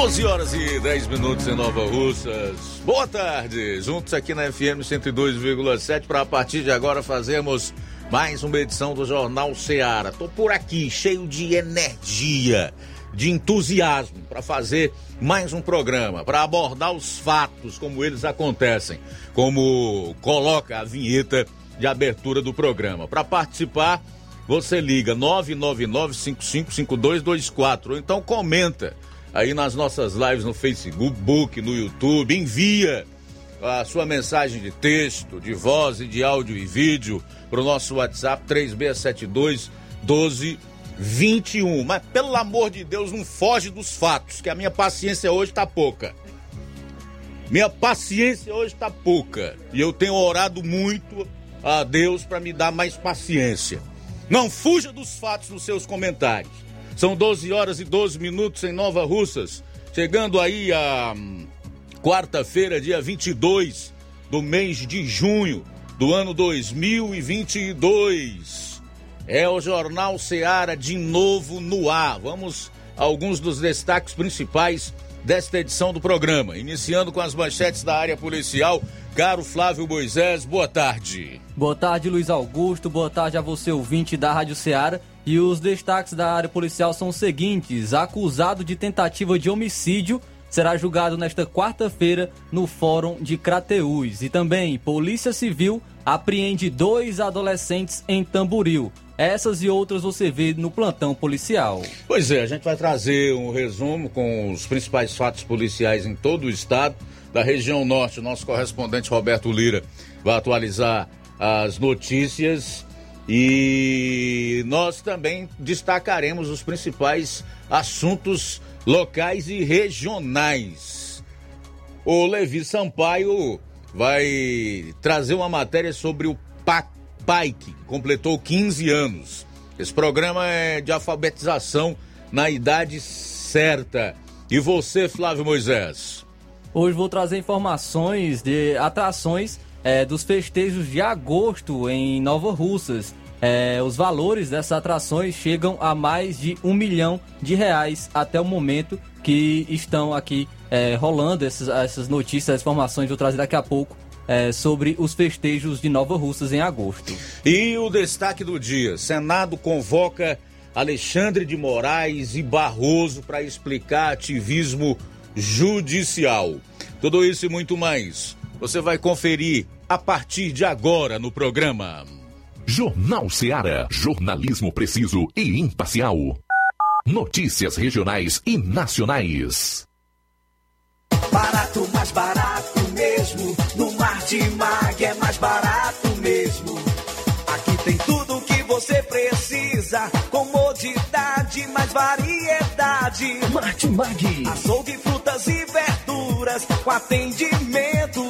12 horas e 10 minutos em Nova Russas. Boa tarde, juntos aqui na FM 102,7 para a partir de agora fazermos mais uma edição do Jornal Seara. Tô por aqui, cheio de energia, de entusiasmo para fazer mais um programa, para abordar os fatos como eles acontecem, como coloca a vinheta de abertura do programa. Para participar, você liga 999555224 ou então comenta aí nas nossas lives no Facebook, no YouTube. Envia a sua mensagem de texto, de voz e de áudio e vídeo para o nosso WhatsApp 3672 1221. Mas pelo amor de Deus, não foge dos fatos, que a minha paciência hoje está pouca. Minha paciência hoje está pouca. E eu tenho orado muito a Deus para me dar mais paciência. Não fuja dos fatos nos seus comentários. São 12 horas e 12 minutos em Nova Russas. Chegando aí a hum, quarta-feira, dia 22 do mês de junho do ano 2022. É o Jornal Seara de novo no ar. Vamos a alguns dos destaques principais desta edição do programa. Iniciando com as manchetes da área policial. Caro Flávio Moisés, boa tarde. Boa tarde, Luiz Augusto. Boa tarde a você, ouvinte da Rádio Ceará. E os destaques da área policial são os seguintes: acusado de tentativa de homicídio será julgado nesta quarta-feira no Fórum de Crateús. E também, Polícia Civil apreende dois adolescentes em Tamboril. Essas e outras você vê no plantão policial. Pois é, a gente vai trazer um resumo com os principais fatos policiais em todo o estado. Da região norte, o nosso correspondente Roberto Lira vai atualizar as notícias e nós também destacaremos os principais assuntos locais e regionais. O Levi Sampaio vai trazer uma matéria sobre o PAIC, que completou 15 anos. Esse programa é de alfabetização na idade certa. E você, Flávio Moisés? Hoje vou trazer informações de atrações é, dos festejos de agosto em Nova Russas. É, os valores dessas atrações chegam a mais de um milhão de reais até o momento que estão aqui é, rolando essas, essas notícias, as informações vou trazer daqui a pouco é, sobre os festejos de Nova Russas em agosto. E o destaque do dia: Senado convoca Alexandre de Moraes e Barroso para explicar ativismo judicial. Tudo isso e muito mais você vai conferir a partir de agora no programa. Jornal Seara. Jornalismo preciso e imparcial. Notícias regionais e nacionais. Barato, mais barato mesmo. No Martimag é mais barato mesmo. Aqui tem tudo o que você precisa. Comodidade, mais variedade. Martimag. Açougue, frutas e verduras. Com atendimento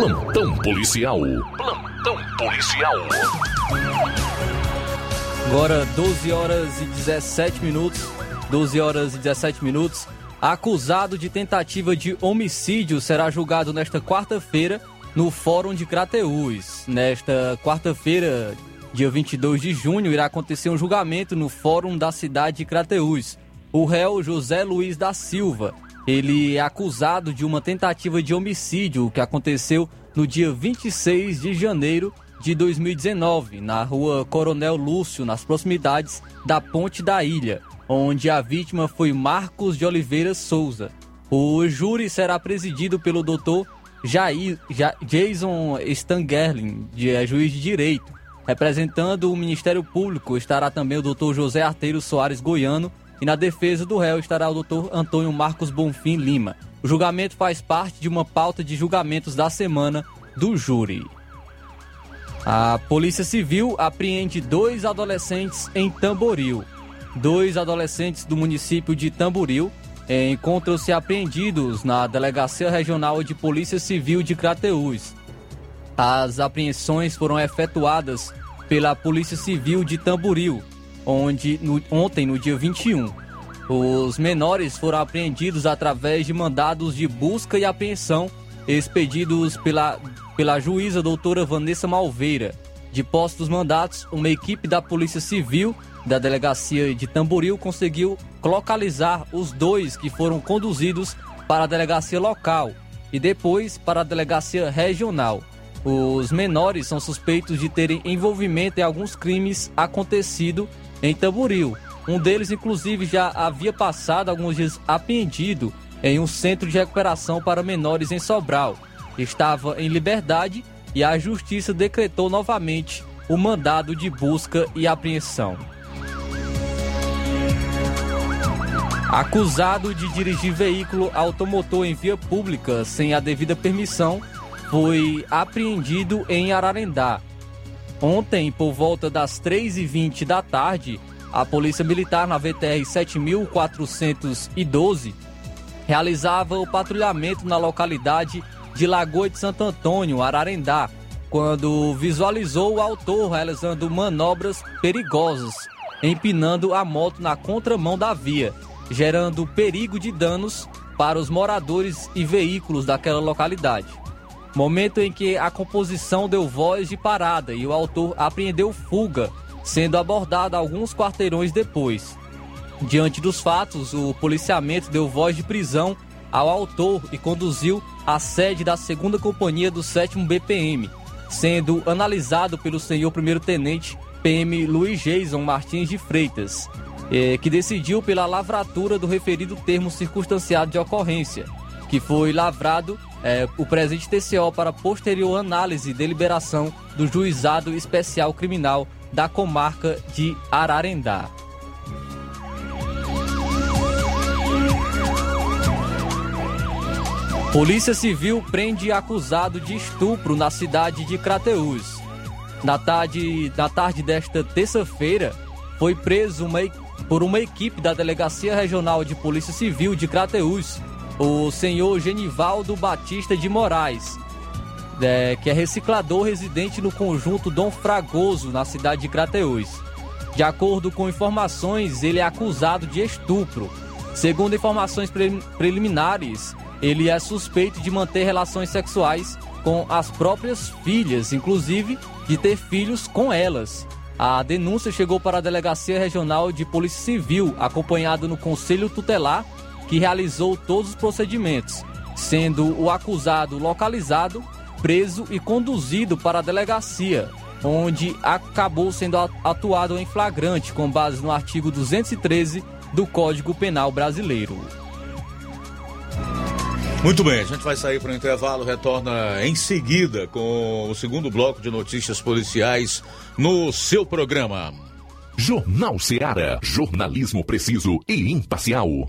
Plantão policial. Plantão policial. Agora 12 horas e 17 minutos. 12 horas e 17 minutos. Acusado de tentativa de homicídio será julgado nesta quarta-feira no Fórum de Crateús. Nesta quarta-feira, dia 22 de junho, irá acontecer um julgamento no Fórum da cidade de Crateús. O réu José Luiz da Silva, ele é acusado de uma tentativa de homicídio que aconteceu no dia 26 de janeiro de 2019, na rua Coronel Lúcio, nas proximidades da Ponte da Ilha, onde a vítima foi Marcos de Oliveira Souza. O júri será presidido pelo doutor Jair, Ja- Jason Stangerlin, de, é, juiz de direito. Representando o Ministério Público estará também o doutor José Arteiro Soares Goiano e na defesa do réu estará o doutor Antônio Marcos Bonfim Lima. O julgamento faz parte de uma pauta de julgamentos da semana do júri. A Polícia Civil apreende dois adolescentes em Tamboril. Dois adolescentes do município de Tamboril encontram-se apreendidos na Delegacia Regional de Polícia Civil de Crateús. As apreensões foram efetuadas pela Polícia Civil de Tamboril, onde no- ontem, no dia 21, os menores foram apreendidos através de mandados de busca e apreensão expedidos pela, pela juíza doutora Vanessa Malveira. De posse dos mandatos, uma equipe da Polícia Civil da Delegacia de Tamboril conseguiu localizar os dois que foram conduzidos para a delegacia local e depois para a delegacia regional. Os menores são suspeitos de terem envolvimento em alguns crimes acontecidos em Tamboril. Um deles, inclusive, já havia passado alguns dias apreendido em um centro de recuperação para menores em Sobral. Estava em liberdade e a justiça decretou novamente o mandado de busca e apreensão. Acusado de dirigir veículo automotor em via pública sem a devida permissão, foi apreendido em Ararendá. Ontem, por volta das 3h20 da tarde, a Polícia Militar na VTR 7412 realizava o patrulhamento na localidade de Lagoa de Santo Antônio, Ararendá, quando visualizou o autor realizando manobras perigosas empinando a moto na contramão da via, gerando perigo de danos para os moradores e veículos daquela localidade. Momento em que a composição deu voz de parada e o autor apreendeu fuga, sendo abordado alguns quarteirões depois. Diante dos fatos, o policiamento deu voz de prisão ao autor e conduziu à sede da segunda companhia do 7 BPM, sendo analisado pelo senhor primeiro-tenente PM Luiz Jason Martins de Freitas, eh, que decidiu pela lavratura do referido termo circunstanciado de ocorrência, que foi lavrado eh, o presente TCO para posterior análise e deliberação do Juizado Especial Criminal da comarca de Ararendá. Polícia Civil prende acusado de estupro na cidade de Crateús. Na tarde, na tarde desta terça-feira, foi preso uma, por uma equipe da Delegacia Regional de Polícia Civil de Crateús o senhor Genivaldo Batista de Moraes, é, que é reciclador residente no conjunto Dom Fragoso, na cidade de Crateús. De acordo com informações, ele é acusado de estupro. Segundo informações preliminares, ele é suspeito de manter relações sexuais com as próprias filhas, inclusive de ter filhos com elas. A denúncia chegou para a Delegacia Regional de Polícia Civil, acompanhado no Conselho Tutelar, que realizou todos os procedimentos, sendo o acusado localizado, preso e conduzido para a delegacia, onde acabou sendo atuado em flagrante com base no artigo 213 do Código Penal Brasileiro. Muito bem, a gente vai sair para o intervalo, retorna em seguida com o segundo bloco de notícias policiais no seu programa. Jornal Seara. Jornalismo preciso e imparcial.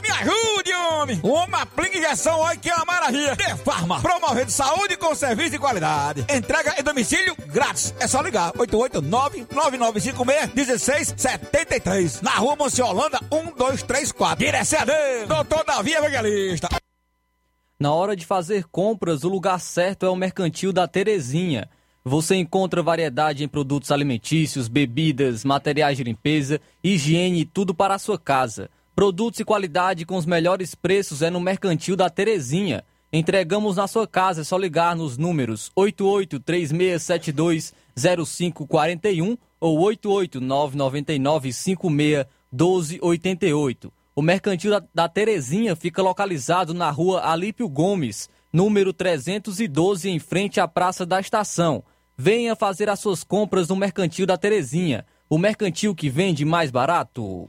me ajude, homem. Uma aplica injeção, olha que é uma maravilha. De Farma, promovendo saúde com serviço de qualidade. Entrega em domicílio grátis. É só ligar, 889-9956-1673. Na rua Monsiolanda, 1234. Direção a Deus, doutor Davi Evangelista. Na hora de fazer compras, o lugar certo é o Mercantil da Terezinha. Você encontra variedade em produtos alimentícios, bebidas, materiais de limpeza, higiene e tudo para a sua casa. Produtos e qualidade com os melhores preços é no Mercantil da Terezinha. Entregamos na sua casa, é só ligar nos números 8836720541 ou 88999561288. O Mercantil da, Terezinha fica localizado na rua Alípio Gomes, número 312, em frente à Praça da Estação. Venha fazer as suas compras no Mercantil da Terezinha, o mercantil que vende mais barato.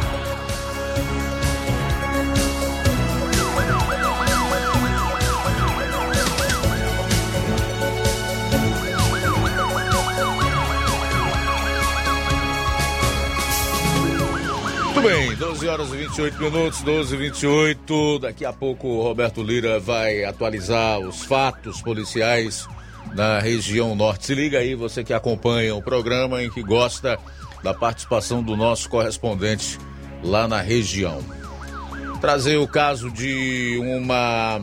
Muito bem, 12 horas e 28 minutos, 12 e 28. Daqui a pouco o Roberto Lira vai atualizar os fatos policiais na região norte. Se liga aí, você que acompanha o programa e que gosta da participação do nosso correspondente lá na região. Trazer o caso de uma,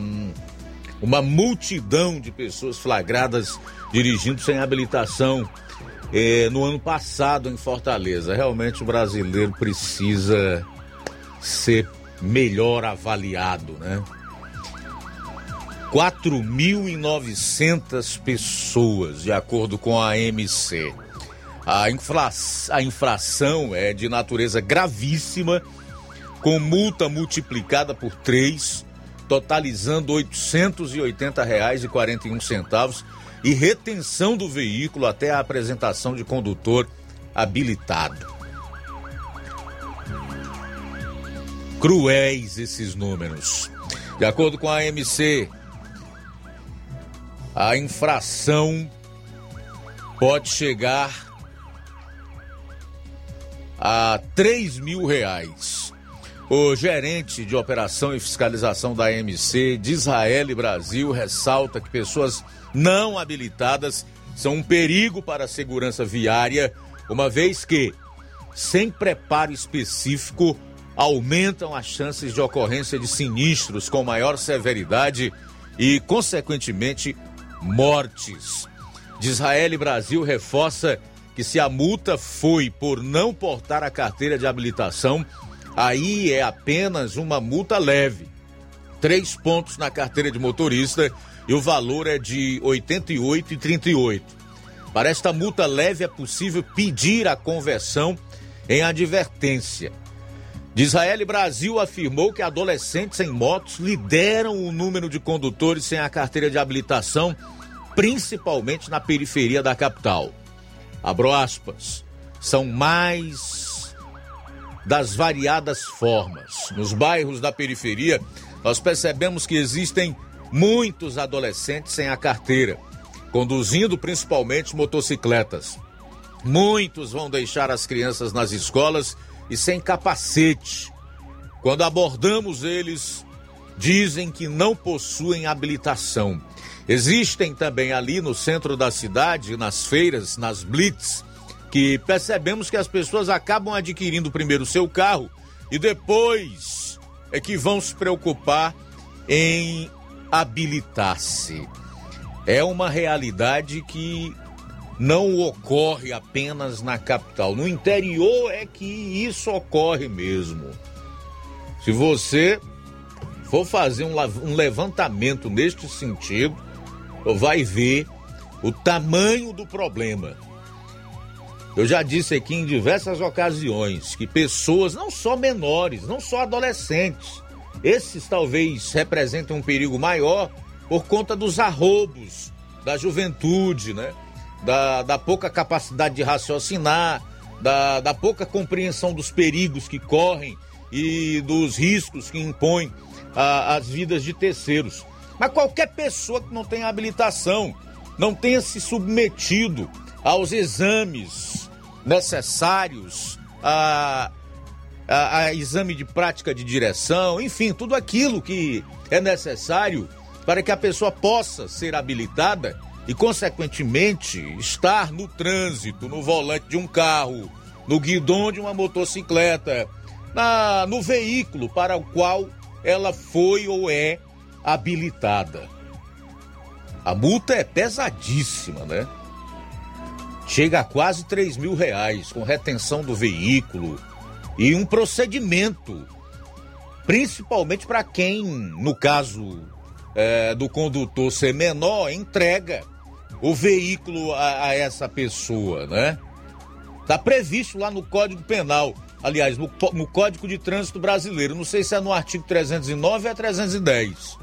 uma multidão de pessoas flagradas dirigindo sem habilitação eh, no ano passado em Fortaleza. Realmente o brasileiro precisa ser melhor avaliado, né? 4.900 pessoas, de acordo com a MC. A, infla, a infração é de natureza gravíssima, com multa multiplicada por três, totalizando R$ 880,41 e retenção do veículo até a apresentação de condutor habilitado. Cruéis esses números. De acordo com a AMC, a infração pode chegar a 3 mil reais. O gerente de operação e fiscalização da AMC de Israel e Brasil ressalta que pessoas não habilitadas são um perigo para a segurança viária, uma vez que, sem preparo específico, aumentam as chances de ocorrência de sinistros com maior severidade e, consequentemente, mortes. De Israel e Brasil reforça que se a multa foi por não portar a carteira de habilitação, aí é apenas uma multa leve. Três pontos na carteira de motorista e o valor é de R$ 88,38. Para esta multa leve é possível pedir a conversão em advertência. De Israel Brasil afirmou que adolescentes em motos lideram o número de condutores sem a carteira de habilitação, principalmente na periferia da capital. Abro aspas. São mais das variadas formas. Nos bairros da periferia, nós percebemos que existem muitos adolescentes sem a carteira, conduzindo principalmente motocicletas. Muitos vão deixar as crianças nas escolas e sem capacete. Quando abordamos eles, dizem que não possuem habilitação. Existem também ali no centro da cidade, nas feiras, nas blitz, que percebemos que as pessoas acabam adquirindo primeiro seu carro e depois é que vão se preocupar em habilitar-se. É uma realidade que não ocorre apenas na capital. No interior é que isso ocorre mesmo. Se você for fazer um levantamento neste sentido, vai ver o tamanho do problema. Eu já disse aqui em diversas ocasiões que pessoas, não só menores, não só adolescentes, esses talvez representem um perigo maior por conta dos arrobos da juventude, né? da, da pouca capacidade de raciocinar, da, da pouca compreensão dos perigos que correm e dos riscos que impõem às vidas de terceiros. Mas qualquer pessoa que não tenha habilitação, não tenha se submetido aos exames necessários, a, a, a, exame de prática de direção, enfim, tudo aquilo que é necessário para que a pessoa possa ser habilitada, e, consequentemente, estar no trânsito, no volante de um carro, no guidão de uma motocicleta, na, no veículo para o qual ela foi ou é habilitada. A multa é pesadíssima, né? Chega a quase 3 mil reais com retenção do veículo e um procedimento, principalmente para quem, no caso é, do condutor ser menor, entrega o veículo a, a essa pessoa, né? Está previsto lá no Código Penal, aliás, no, no, Código de Trânsito Brasileiro, não sei se é no artigo 309 ou é 310.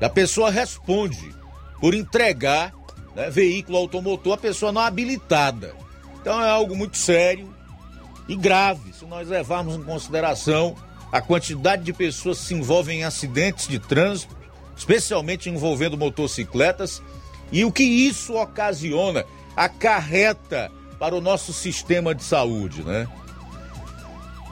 A pessoa responde por entregar né, veículo automotor a pessoa não habilitada. Então é algo muito sério e grave se nós levarmos em consideração a quantidade de pessoas que se envolvem em acidentes de trânsito, especialmente envolvendo motocicletas e o que isso ocasiona, acarreta para o nosso sistema de saúde, né?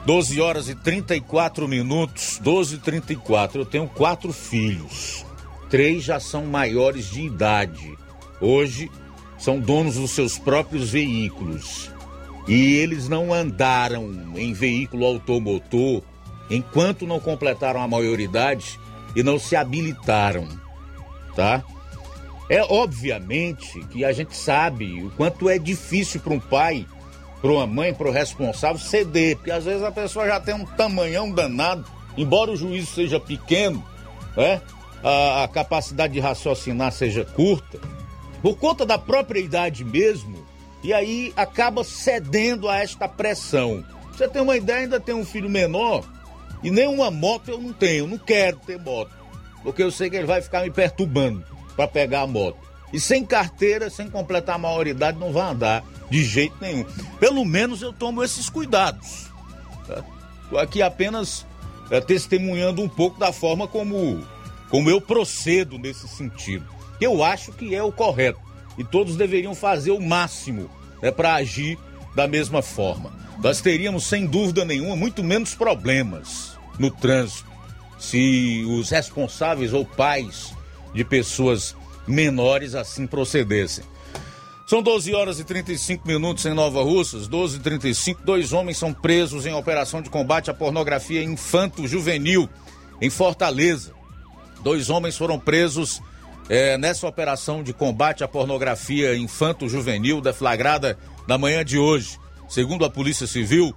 12 horas e 34 minutos, 12 e 34. Eu tenho quatro filhos. Três já são maiores de idade. Hoje são donos dos seus próprios veículos. E eles não andaram em veículo automotor enquanto não completaram a maioridade e não se habilitaram, tá? É obviamente que a gente sabe o quanto é difícil para um pai, para uma mãe, para o responsável ceder, porque às vezes a pessoa já tem um tamanhão danado, embora o juízo seja pequeno, né? A, a capacidade de raciocinar seja curta, por conta da própria idade mesmo, e aí acaba cedendo a esta pressão. Você tem uma ideia, ainda tem um filho menor, e nenhuma moto eu não tenho, não quero ter moto, porque eu sei que ele vai ficar me perturbando para pegar a moto. E sem carteira, sem completar a maioridade, não vai andar de jeito nenhum. Pelo menos eu tomo esses cuidados. Estou tá? aqui apenas é, testemunhando um pouco da forma como, como eu procedo nesse sentido. Eu acho que é o correto. E todos deveriam fazer o máximo né, para agir da mesma forma. Nós teríamos, sem dúvida nenhuma, muito menos problemas no trânsito se os responsáveis ou pais de pessoas menores assim procedessem. São 12 horas e 35 minutos em Nova Russas, 12 e 35 Dois homens são presos em operação de combate à pornografia infanto-juvenil em Fortaleza. Dois homens foram presos é, nessa operação de combate à pornografia infanto-juvenil deflagrada na manhã de hoje. Segundo a Polícia Civil,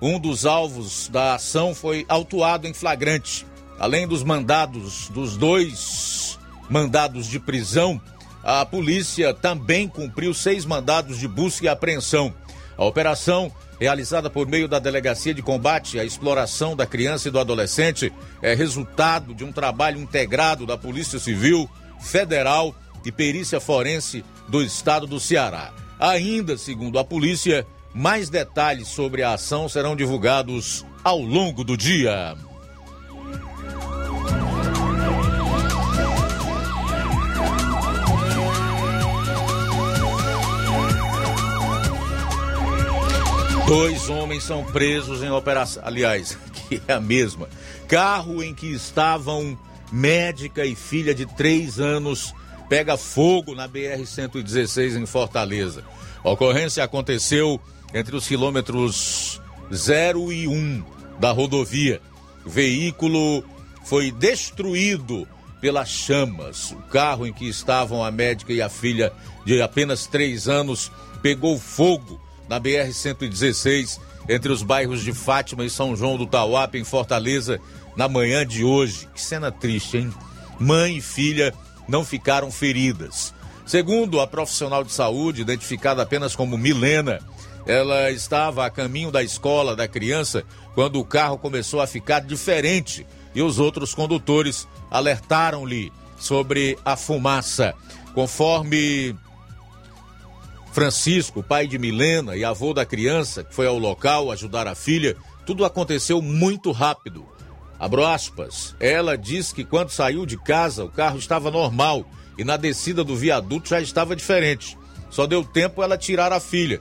um dos alvos da ação foi autuado em flagrante. Além dos mandados dos dois mandados de prisão, a polícia também cumpriu seis mandados de busca e apreensão. A operação, realizada por meio da Delegacia de Combate à Exploração da Criança e do Adolescente, é resultado de um trabalho integrado da Polícia Civil, Federal e Perícia Forense do Estado do Ceará. Ainda, segundo a polícia, mais detalhes sobre a ação serão divulgados ao longo do dia. Dois homens são presos em operação. Aliás, que é a mesma. Carro em que estavam médica e filha de três anos pega fogo na BR-116 em Fortaleza. A ocorrência aconteceu entre os quilômetros 0 e 1 da rodovia. O veículo foi destruído pelas chamas. O carro em que estavam a médica e a filha de apenas três anos pegou fogo na BR-116 entre os bairros de Fátima e São João do Tauap, em Fortaleza, na manhã de hoje. Que cena triste, hein? Mãe e filha não ficaram feridas. Segundo a profissional de saúde, identificada apenas como Milena, ela estava a caminho da escola da criança quando o carro começou a ficar diferente e os outros condutores alertaram-lhe sobre a fumaça. Conforme Francisco, pai de Milena e avô da criança, que foi ao local ajudar a filha, tudo aconteceu muito rápido. Abro aspas. Ela diz que quando saiu de casa o carro estava normal e na descida do viaduto já estava diferente. Só deu tempo ela tirar a filha,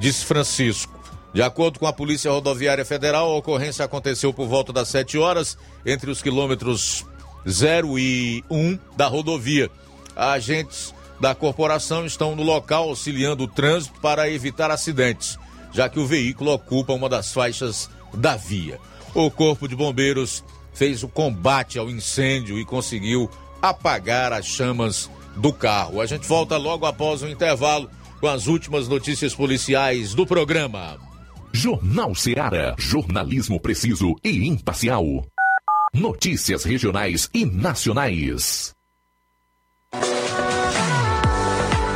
disse Francisco. De acordo com a Polícia Rodoviária Federal, a ocorrência aconteceu por volta das 7 horas entre os quilômetros 0 e 1 da rodovia. Agentes da corporação estão no local auxiliando o trânsito para evitar acidentes, já que o veículo ocupa uma das faixas da via. O Corpo de Bombeiros fez o combate ao incêndio e conseguiu apagar as chamas do carro. A gente volta logo após o intervalo com as últimas notícias policiais do programa. Jornal Seara. Jornalismo preciso e imparcial. Notícias regionais e nacionais.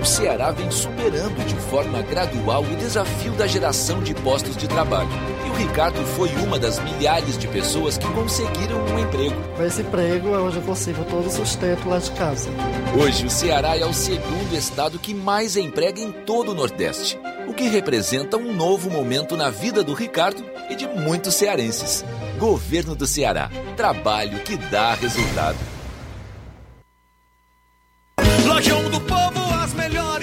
O Ceará vem superando de forma gradual o desafio da geração de postos de trabalho. E o Ricardo foi uma das milhares de pessoas que conseguiram um emprego. Com esse emprego, hoje eu consigo todo o sustento lá de casa. Hoje, o Ceará é o segundo estado que mais emprega em todo o Nordeste, o que representa um novo momento na vida do Ricardo e de muitos cearenses. Governo do Ceará. Trabalho que dá resultado. Lojão do Povo,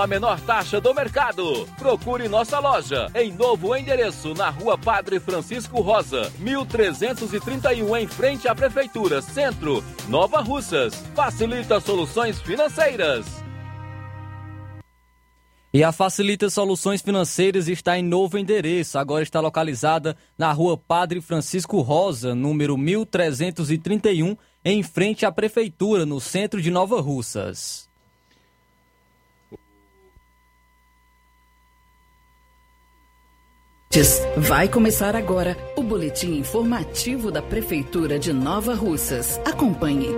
a menor taxa do mercado. Procure nossa loja em novo endereço na Rua Padre Francisco Rosa, 1331 em frente à Prefeitura Centro, Nova Russas. Facilita soluções financeiras. E a Facilita Soluções Financeiras está em novo endereço. Agora está localizada na rua Padre Francisco Rosa, número 1331, em frente à Prefeitura, no centro de Nova Russas. Vai começar agora o boletim informativo da Prefeitura de Nova Russas. Acompanhe.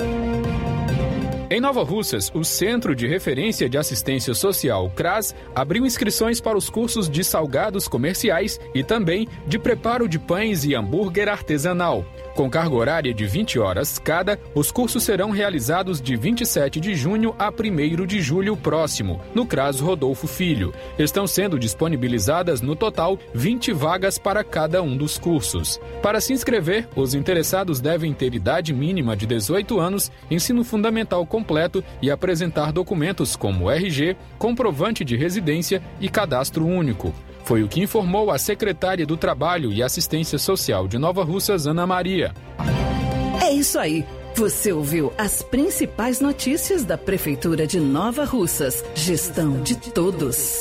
Em Nova Russas, o Centro de Referência de Assistência Social, CRAS, abriu inscrições para os cursos de salgados comerciais e também de preparo de pães e hambúrguer artesanal. Com carga horária de 20 horas cada, os cursos serão realizados de 27 de junho a 1 de julho próximo, no CRAS Rodolfo Filho. Estão sendo disponibilizadas no total 20 vagas para cada um dos cursos. Para se inscrever, os interessados devem ter idade mínima de 18 anos, ensino fundamental completo e apresentar documentos como RG, comprovante de residência e cadastro único. Foi o que informou a secretária do Trabalho e Assistência Social de Nova Russas, Ana Maria. É isso aí. Você ouviu as principais notícias da Prefeitura de Nova Russas. Gestão de todos.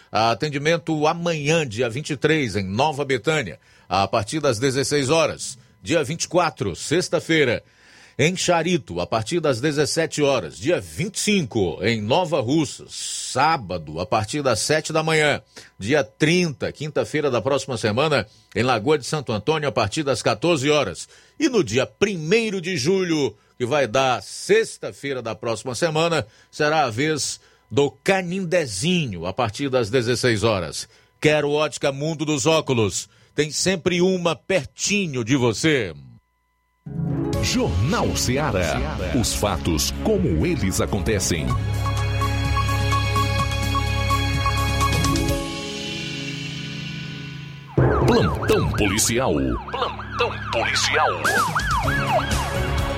Atendimento amanhã, dia 23, em Nova Betânia, a partir das 16 horas. Dia 24, sexta-feira, em Charito, a partir das 17 horas. Dia 25, em Nova Russas, sábado, a partir das 7 da manhã. Dia 30, quinta-feira da próxima semana, em Lagoa de Santo Antônio, a partir das 14 horas. E no dia 1 de julho, que vai dar sexta-feira da próxima semana, será a vez do Canindezinho, a partir das 16 horas. Quero ótica Mundo dos Óculos. Tem sempre uma pertinho de você. Jornal Ceará. Os fatos como eles acontecem. Plantão policial. Plantão policial.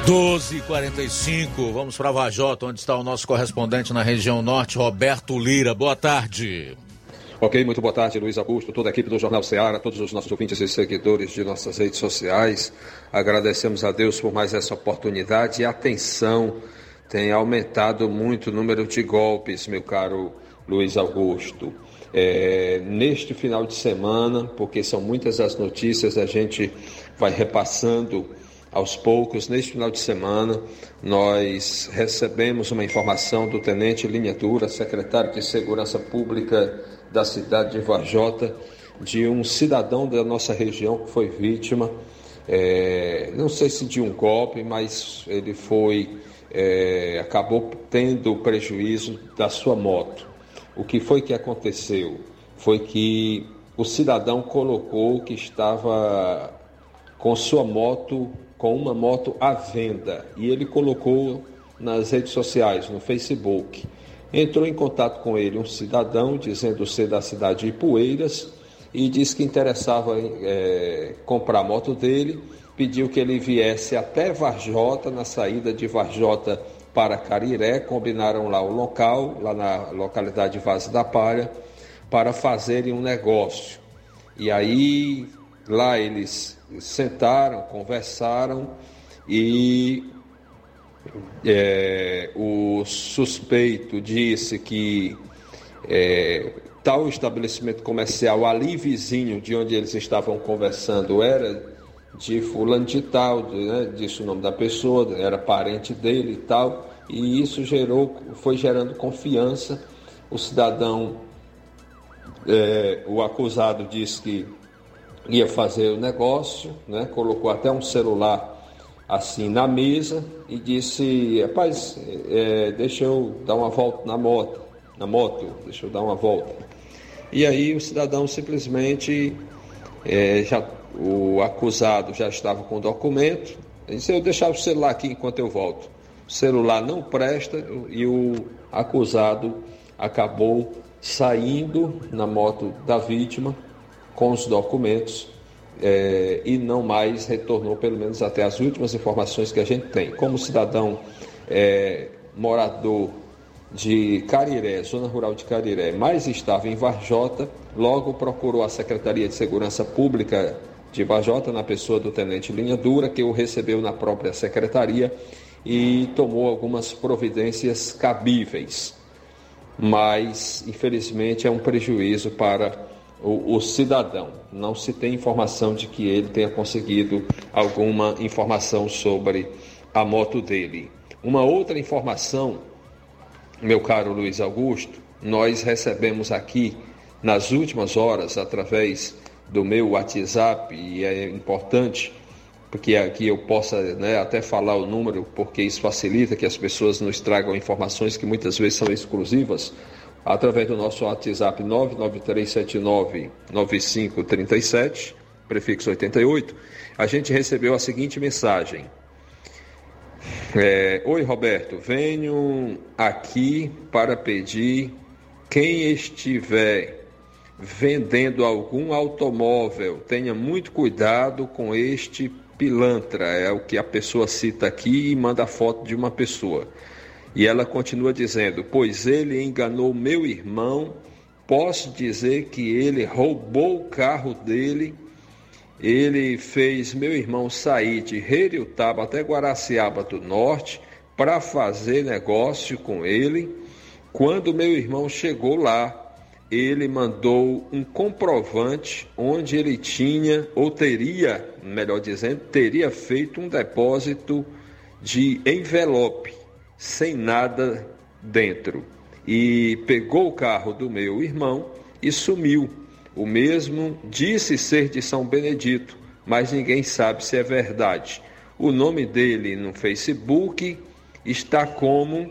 12h45, vamos para Vajota, onde está o nosso correspondente na região norte, Roberto Lira. Boa tarde. Ok, muito boa tarde, Luiz Augusto, toda a equipe do Jornal Ceará, todos os nossos ouvintes e seguidores de nossas redes sociais. Agradecemos a Deus por mais essa oportunidade e atenção. Tem aumentado muito o número de golpes, meu caro Luiz Augusto. É, neste final de semana, porque são muitas as notícias, a gente vai repassando aos poucos. Neste final de semana, nós recebemos uma informação do Tenente Linha Dura, secretário de Segurança Pública da cidade de Varjota, de um cidadão da nossa região que foi vítima, é, não sei se de um golpe, mas ele foi, é, acabou tendo prejuízo da sua moto. O que foi que aconteceu? Foi que o cidadão colocou que estava com sua moto, com uma moto à venda, e ele colocou nas redes sociais, no Facebook. Entrou em contato com ele um cidadão dizendo ser da cidade de Ipueiras e disse que interessava é, comprar a moto dele, pediu que ele viesse até Varjota, na saída de Varjota para Cariré, combinaram lá o local, lá na localidade de Vaz da Palha, para fazerem um negócio. E aí lá eles sentaram, conversaram e é, o suspeito disse que é, tal estabelecimento comercial ali vizinho de onde eles estavam conversando era de fulano de tal, né, disse o nome da pessoa, era parente dele e tal, e isso gerou, foi gerando confiança. O cidadão, é, o acusado disse que ia fazer o negócio, né, colocou até um celular assim na mesa e disse, rapaz, é, deixa eu dar uma volta na moto, na moto, deixa eu dar uma volta. E aí o cidadão simplesmente, é, já, o acusado já estava com o documento, disse, eu deixar o celular aqui enquanto eu volto. O celular não presta e o acusado acabou saindo na moto da vítima com os documentos é, e não mais retornou, pelo menos até as últimas informações que a gente tem. Como cidadão é, morador de Cariré, zona rural de Cariré, mas estava em Varjota, logo procurou a Secretaria de Segurança Pública de Varjota, na pessoa do Tenente Linha Dura, que o recebeu na própria secretaria e tomou algumas providências cabíveis. Mas, infelizmente, é um prejuízo para o, o, cidadão. Não se tem informação de que ele tenha conseguido alguma informação sobre a moto dele. Uma outra informação, meu caro Luiz Augusto, nós recebemos aqui nas últimas horas, através do meu WhatsApp, e é importante porque aqui eu possa né, até falar o número, porque isso facilita que as pessoas nos tragam informações que muitas vezes são exclusivas através do nosso WhatsApp 993799537, prefixo 88, a gente recebeu a seguinte mensagem. É, Oi Roberto, venho aqui para pedir quem estiver vendendo algum automóvel, tenha muito cuidado com este pilantra, é o que a pessoa cita aqui e manda foto de uma pessoa. E ela continua dizendo: Pois ele enganou meu irmão, posso dizer que ele roubou o carro dele, ele fez meu irmão sair de Reriutaba até Guaraciaba do Norte para fazer negócio com ele. Quando meu irmão chegou lá, ele mandou um comprovante onde ele tinha, ou teria, melhor dizendo, teria feito um depósito de envelope sem nada dentro. E pegou o carro do meu irmão e sumiu. O mesmo disse ser de São Benedito, mas ninguém sabe se é verdade. O nome dele no Facebook está como.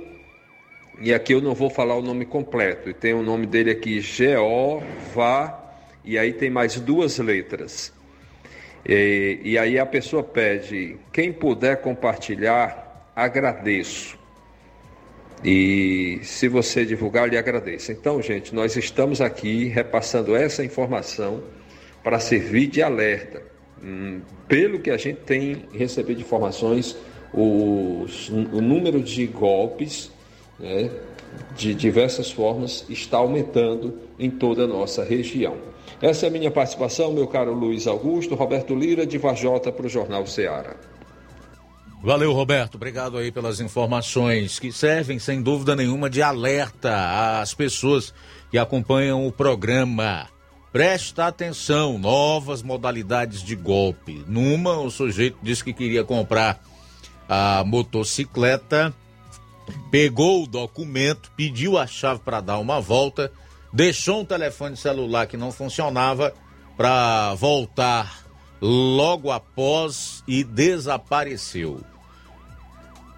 E aqui eu não vou falar o nome completo. E tem o nome dele aqui, Jeová, e aí tem mais duas letras. E, e aí a pessoa pede: quem puder compartilhar, agradeço. E se você divulgar, lhe agradeço. Então, gente, nós estamos aqui repassando essa informação para servir de alerta. Hum, pelo que a gente tem recebido informações, os, o número de golpes né, de diversas formas está aumentando em toda a nossa região. Essa é a minha participação, meu caro Luiz Augusto, Roberto Lira, de Vajota, para o Jornal Ceará. Valeu, Roberto. Obrigado aí pelas informações que servem, sem dúvida nenhuma, de alerta às pessoas que acompanham o programa. Presta atenção, novas modalidades de golpe. Numa, o sujeito disse que queria comprar a motocicleta, pegou o documento, pediu a chave para dar uma volta, deixou um telefone celular que não funcionava para voltar logo após e desapareceu.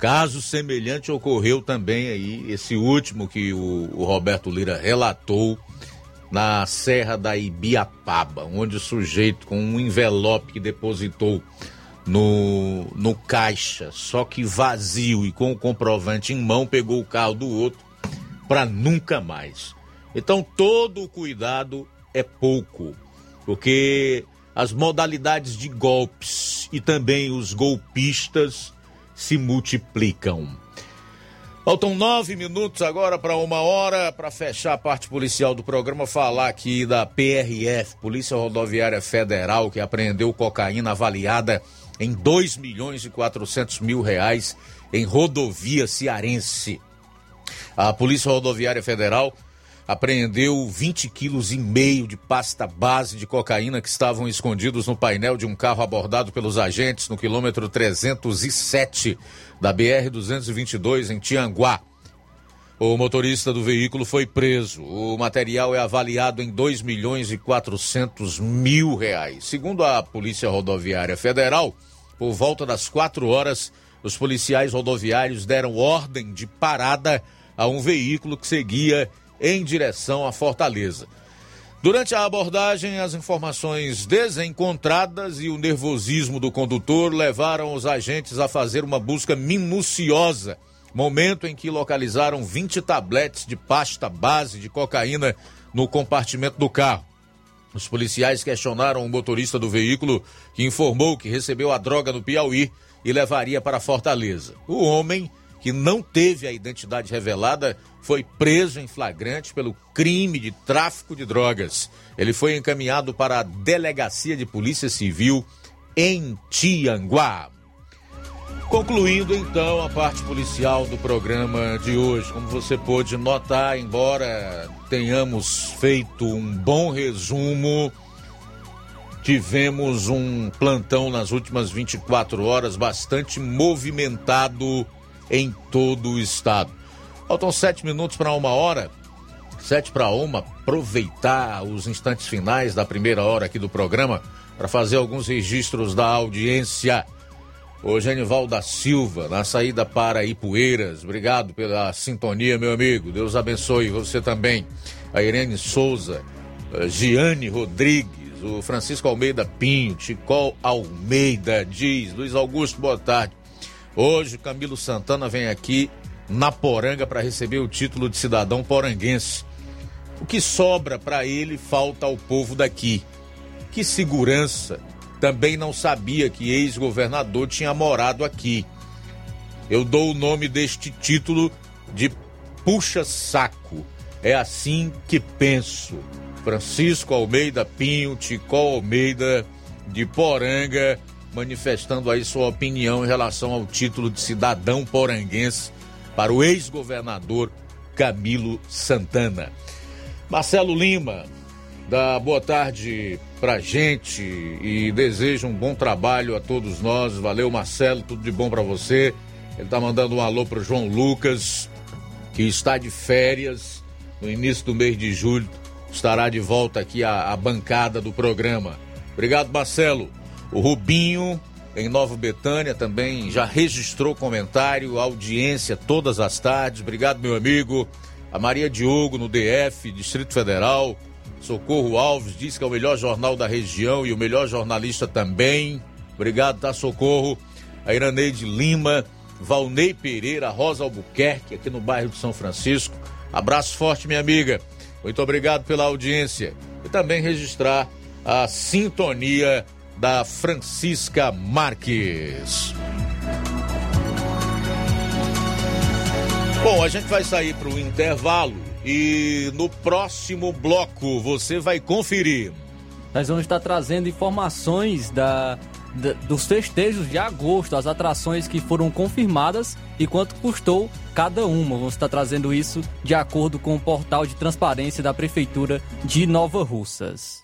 Caso semelhante ocorreu também aí, esse último que o, o Roberto Lira relatou na Serra da Ibiapaba, onde o sujeito com um envelope que depositou no, no caixa, só que vazio e com o comprovante em mão, pegou o carro do outro para nunca mais. Então todo o cuidado é pouco, porque as modalidades de golpes e também os golpistas se multiplicam. Faltam nove minutos agora para uma hora para fechar a parte policial do programa. Falar aqui da PRF, Polícia Rodoviária Federal, que apreendeu cocaína avaliada em 2 milhões e 400 mil reais em rodovia cearense. A Polícia Rodoviária Federal apreendeu 20 quilos e meio de pasta base de cocaína que estavam escondidos no painel de um carro abordado pelos agentes no quilômetro 307 da BR-222 em Tianguá. O motorista do veículo foi preso. O material é avaliado em 2 milhões e 400 mil reais. Segundo a Polícia Rodoviária Federal, por volta das 4 horas, os policiais rodoviários deram ordem de parada a um veículo que seguia em direção à Fortaleza. Durante a abordagem, as informações desencontradas e o nervosismo do condutor levaram os agentes a fazer uma busca minuciosa, momento em que localizaram 20 tabletes de pasta base de cocaína no compartimento do carro. Os policiais questionaram o motorista do veículo, que informou que recebeu a droga no Piauí e levaria para Fortaleza. O homem que não teve a identidade revelada, foi preso em flagrante pelo crime de tráfico de drogas. Ele foi encaminhado para a Delegacia de Polícia Civil em Tianguá. Concluindo então a parte policial do programa de hoje, como você pôde notar, embora tenhamos feito um bom resumo, tivemos um plantão nas últimas 24 horas bastante movimentado em todo o estado. Faltam sete minutos para uma hora. Sete para uma, aproveitar os instantes finais da primeira hora aqui do programa para fazer alguns registros da audiência. O Genival da Silva, na saída para Ipueiras. Obrigado pela sintonia, meu amigo. Deus abençoe você também. A Irene Souza, a Giane Rodrigues, o Francisco Almeida Pinho, Ticol Almeida diz, Luiz Augusto, boa tarde. Hoje, Camilo Santana vem aqui na Poranga para receber o título de cidadão poranguense. O que sobra para ele falta ao povo daqui. Que segurança! Também não sabia que ex-governador tinha morado aqui. Eu dou o nome deste título de puxa-saco. É assim que penso. Francisco Almeida Pinho, Ticol Almeida, de Poranga, manifestando aí sua opinião em relação ao título de cidadão poranguense para o ex-governador Camilo Santana. Marcelo Lima, dá boa tarde pra gente e deseja um bom trabalho a todos nós. Valeu, Marcelo, tudo de bom para você. Ele tá mandando um alô pro João Lucas, que está de férias no início do mês de julho. Estará de volta aqui à, à bancada do programa. Obrigado, Marcelo. O Rubinho, em Nova Betânia, também já registrou comentário, audiência todas as tardes. Obrigado, meu amigo. A Maria Diogo, no DF, Distrito Federal. Socorro Alves diz que é o melhor jornal da região e o melhor jornalista também. Obrigado, tá, Socorro. A Iraneide Lima, Valnei Pereira, Rosa Albuquerque, aqui no bairro de São Francisco. Abraço forte, minha amiga. Muito obrigado pela audiência. E também registrar a sintonia da Francisca Marques. Bom, a gente vai sair para o intervalo e no próximo bloco você vai conferir. Nós vamos estar trazendo informações da, da, dos festejos de agosto, as atrações que foram confirmadas e quanto custou cada uma. Vamos estar trazendo isso de acordo com o portal de transparência da Prefeitura de Nova Russas.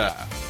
Yeah.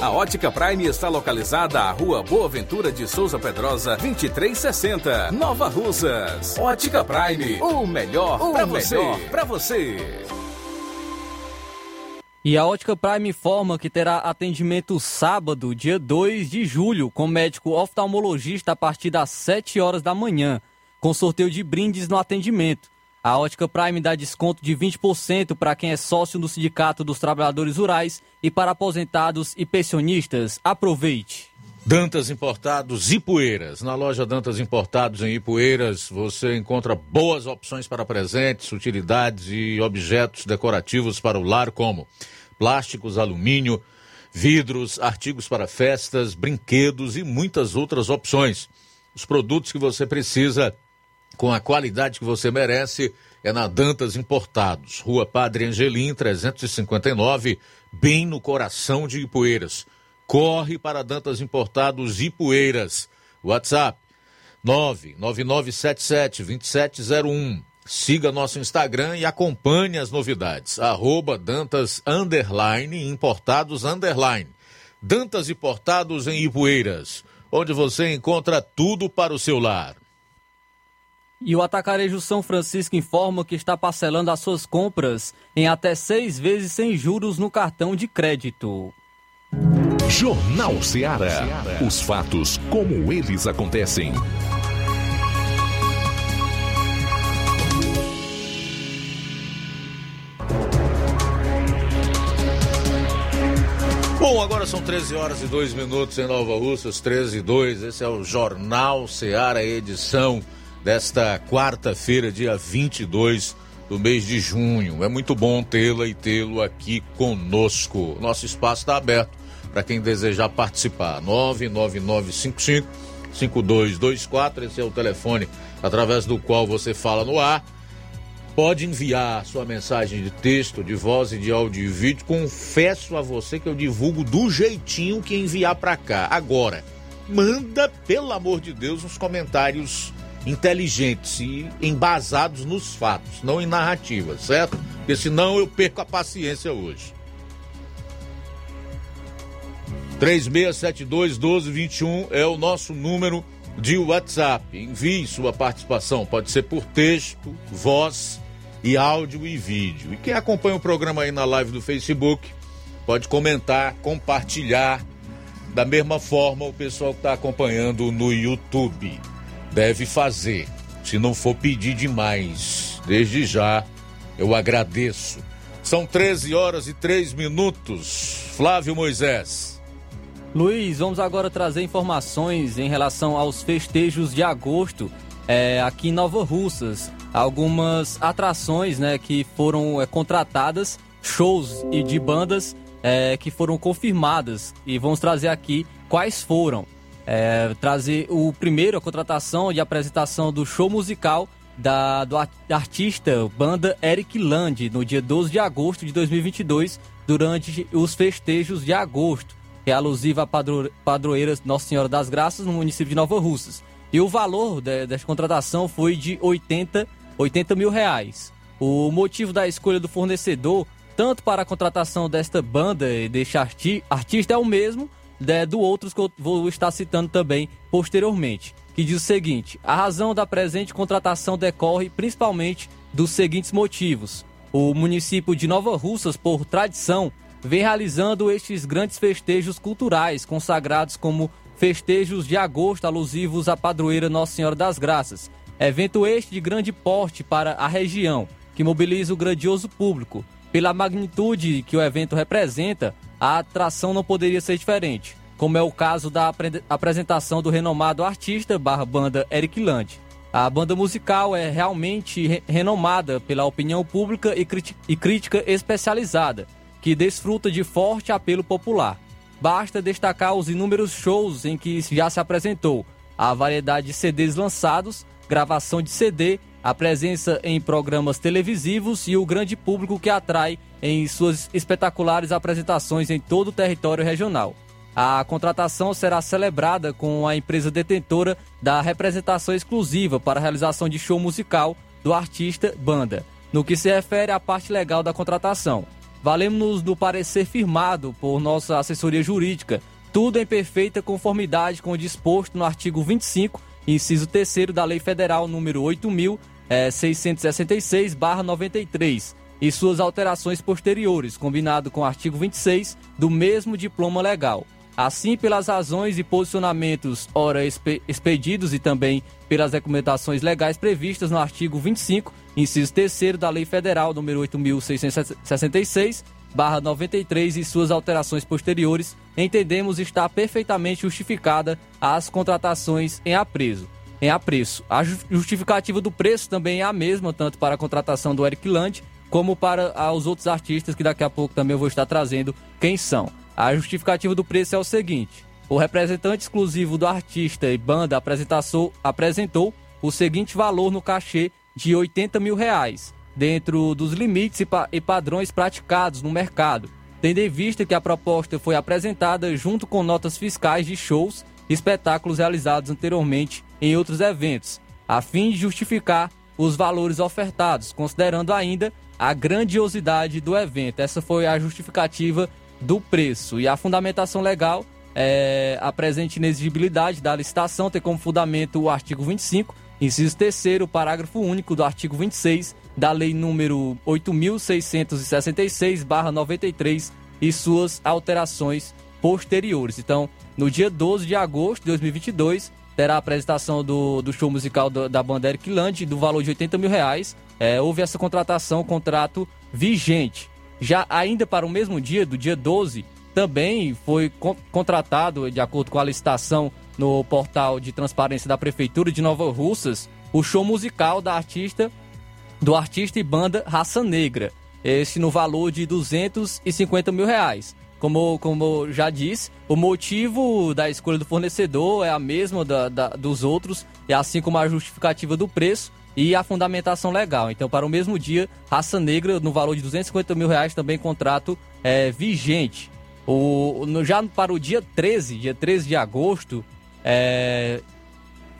A Ótica Prime está localizada à Rua Boa Ventura de Souza Pedrosa, 2360, Nova Russas. Ótica Prime, o melhor para você. Pra você. E a Ótica Prime informa que terá atendimento sábado, dia 2 de julho, com médico oftalmologista a partir das 7 horas da manhã, com sorteio de brindes no atendimento. A Ótica Prime dá desconto de 20% para quem é sócio do Sindicato dos Trabalhadores Rurais e para aposentados e pensionistas. Aproveite! Dantas Importados Ipueiras. Na loja Dantas Importados em Ipueiras, você encontra boas opções para presentes, utilidades e objetos decorativos para o lar, como plásticos, alumínio, vidros, artigos para festas, brinquedos e muitas outras opções. Os produtos que você precisa com a qualidade que você merece é na Dantas Importados, Rua Padre Angelim, 359, bem no coração de Ipueiras. Corre para Dantas Importados Ipueiras. WhatsApp 999772701. Siga nosso Instagram e acompanhe as novidades. Arroba Dantas Underline Importados Underline. Dantas Importados em Ipueiras, onde você encontra tudo para o seu lar. E o Atacarejo São Francisco informa que está parcelando as suas compras em até seis vezes sem juros no cartão de crédito. Jornal Ceará. Os fatos como eles acontecem. Bom, agora são 13 horas e 2 minutos em Nova Russas, 13 e 2. Esse é o Jornal Ceará, edição desta quarta-feira, dia 22 do mês de junho. É muito bom tê-la e tê-lo aqui conosco. Nosso espaço está aberto para quem desejar participar. 99955 5224, esse é o telefone através do qual você fala no ar Pode enviar sua mensagem de texto, de voz e de áudio e vídeo. Confesso a você que eu divulgo do jeitinho que enviar para cá. Agora, manda, pelo amor de Deus, uns comentários inteligentes e embasados nos fatos, não em narrativas, certo? Porque senão eu perco a paciência hoje. 3672 1221 é o nosso número de WhatsApp. Envie sua participação, pode ser por texto, voz e áudio e vídeo. E quem acompanha o programa aí na live do Facebook pode comentar, compartilhar. Da mesma forma, o pessoal que está acompanhando no YouTube deve fazer, se não for pedir demais. Desde já, eu agradeço. São 13 horas e 3 minutos. Flávio Moisés. Luiz, vamos agora trazer informações em relação aos festejos de agosto é, aqui em Nova Russas algumas atrações né, que foram é, contratadas, shows e de bandas é, que foram confirmadas. E vamos trazer aqui quais foram. É, trazer o primeiro, a contratação e apresentação do show musical da, do artista banda Eric Land, no dia 12 de agosto de 2022, durante os festejos de agosto, que é alusiva à padro, padroeira Nossa Senhora das Graças, no município de Nova Russas. E o valor de, dessa contratação foi de 80 80 mil reais. O motivo da escolha do fornecedor, tanto para a contratação desta banda e deste arti artista, é o mesmo do outros que eu vou estar citando também posteriormente, que diz o seguinte: a razão da presente contratação decorre principalmente dos seguintes motivos. O município de Nova Russas, por tradição, vem realizando estes grandes festejos culturais consagrados como festejos de agosto alusivos à padroeira Nossa Senhora das Graças, Evento este de grande porte para a região, que mobiliza o grandioso público. Pela magnitude que o evento representa, a atração não poderia ser diferente, como é o caso da apresentação do renomado artista barra banda Eric Land. A banda musical é realmente re renomada pela opinião pública e, e crítica especializada, que desfruta de forte apelo popular. Basta destacar os inúmeros shows em que já se apresentou, a variedade de CDs lançados, gravação de CD, a presença em programas televisivos e o grande público que atrai em suas espetaculares apresentações em todo o território regional. A contratação será celebrada com a empresa detentora da representação exclusiva para a realização de show musical do artista banda. No que se refere à parte legal da contratação, valemos-nos do parecer firmado por nossa assessoria jurídica, tudo em perfeita conformidade com o disposto no artigo 25 inciso 3 da Lei Federal número 8.666-93 e suas alterações posteriores, combinado com o artigo 26 do mesmo diploma legal. assim pelas razões e posicionamentos ora expedidos e também pelas recomendações legais previstas no artigo 25, inciso 3 da Lei Federal número 8666, barra 93 e suas alterações posteriores, entendemos estar perfeitamente justificada as contratações em apreço. Em apreço. A justificativa do preço também é a mesma, tanto para a contratação do Eric Land, como para os outros artistas que daqui a pouco também eu vou estar trazendo quem são. A justificativa do preço é o seguinte: o representante exclusivo do artista e banda apresentou o seguinte valor no cachê de 80 mil reais, dentro dos limites e padrões praticados no mercado, tendo em vista que a proposta foi apresentada junto com notas fiscais de shows e espetáculos realizados anteriormente em outros eventos, a fim de justificar os valores ofertados, considerando ainda a grandiosidade do evento. Essa foi a justificativa do preço. E a fundamentação legal é a presente inexigibilidade da licitação tem como fundamento o artigo 25, inciso 3 parágrafo único do artigo 26 da Lei número 8.666-93 e suas alterações posteriores. Então, no dia 12 de agosto de 2022, terá a apresentação do, do show musical do, da banda Eric Land, do valor de 80 mil reais. É, houve essa contratação, contrato vigente. Já ainda para o mesmo dia, do dia 12, também foi co contratado, de acordo com a licitação no portal de transparência da Prefeitura de Nova Russas, o show musical da artista, do artista e banda Raça Negra. Esse no valor de 250 mil reais. Como, como já disse, o motivo da escolha do fornecedor é a mesma da, da, dos outros, e assim como a justificativa do preço e a fundamentação legal. Então, para o mesmo dia, Raça Negra, no valor de 250 mil reais, também contrato é, vigente. O, no, já para o dia 13, dia 13 de agosto, é,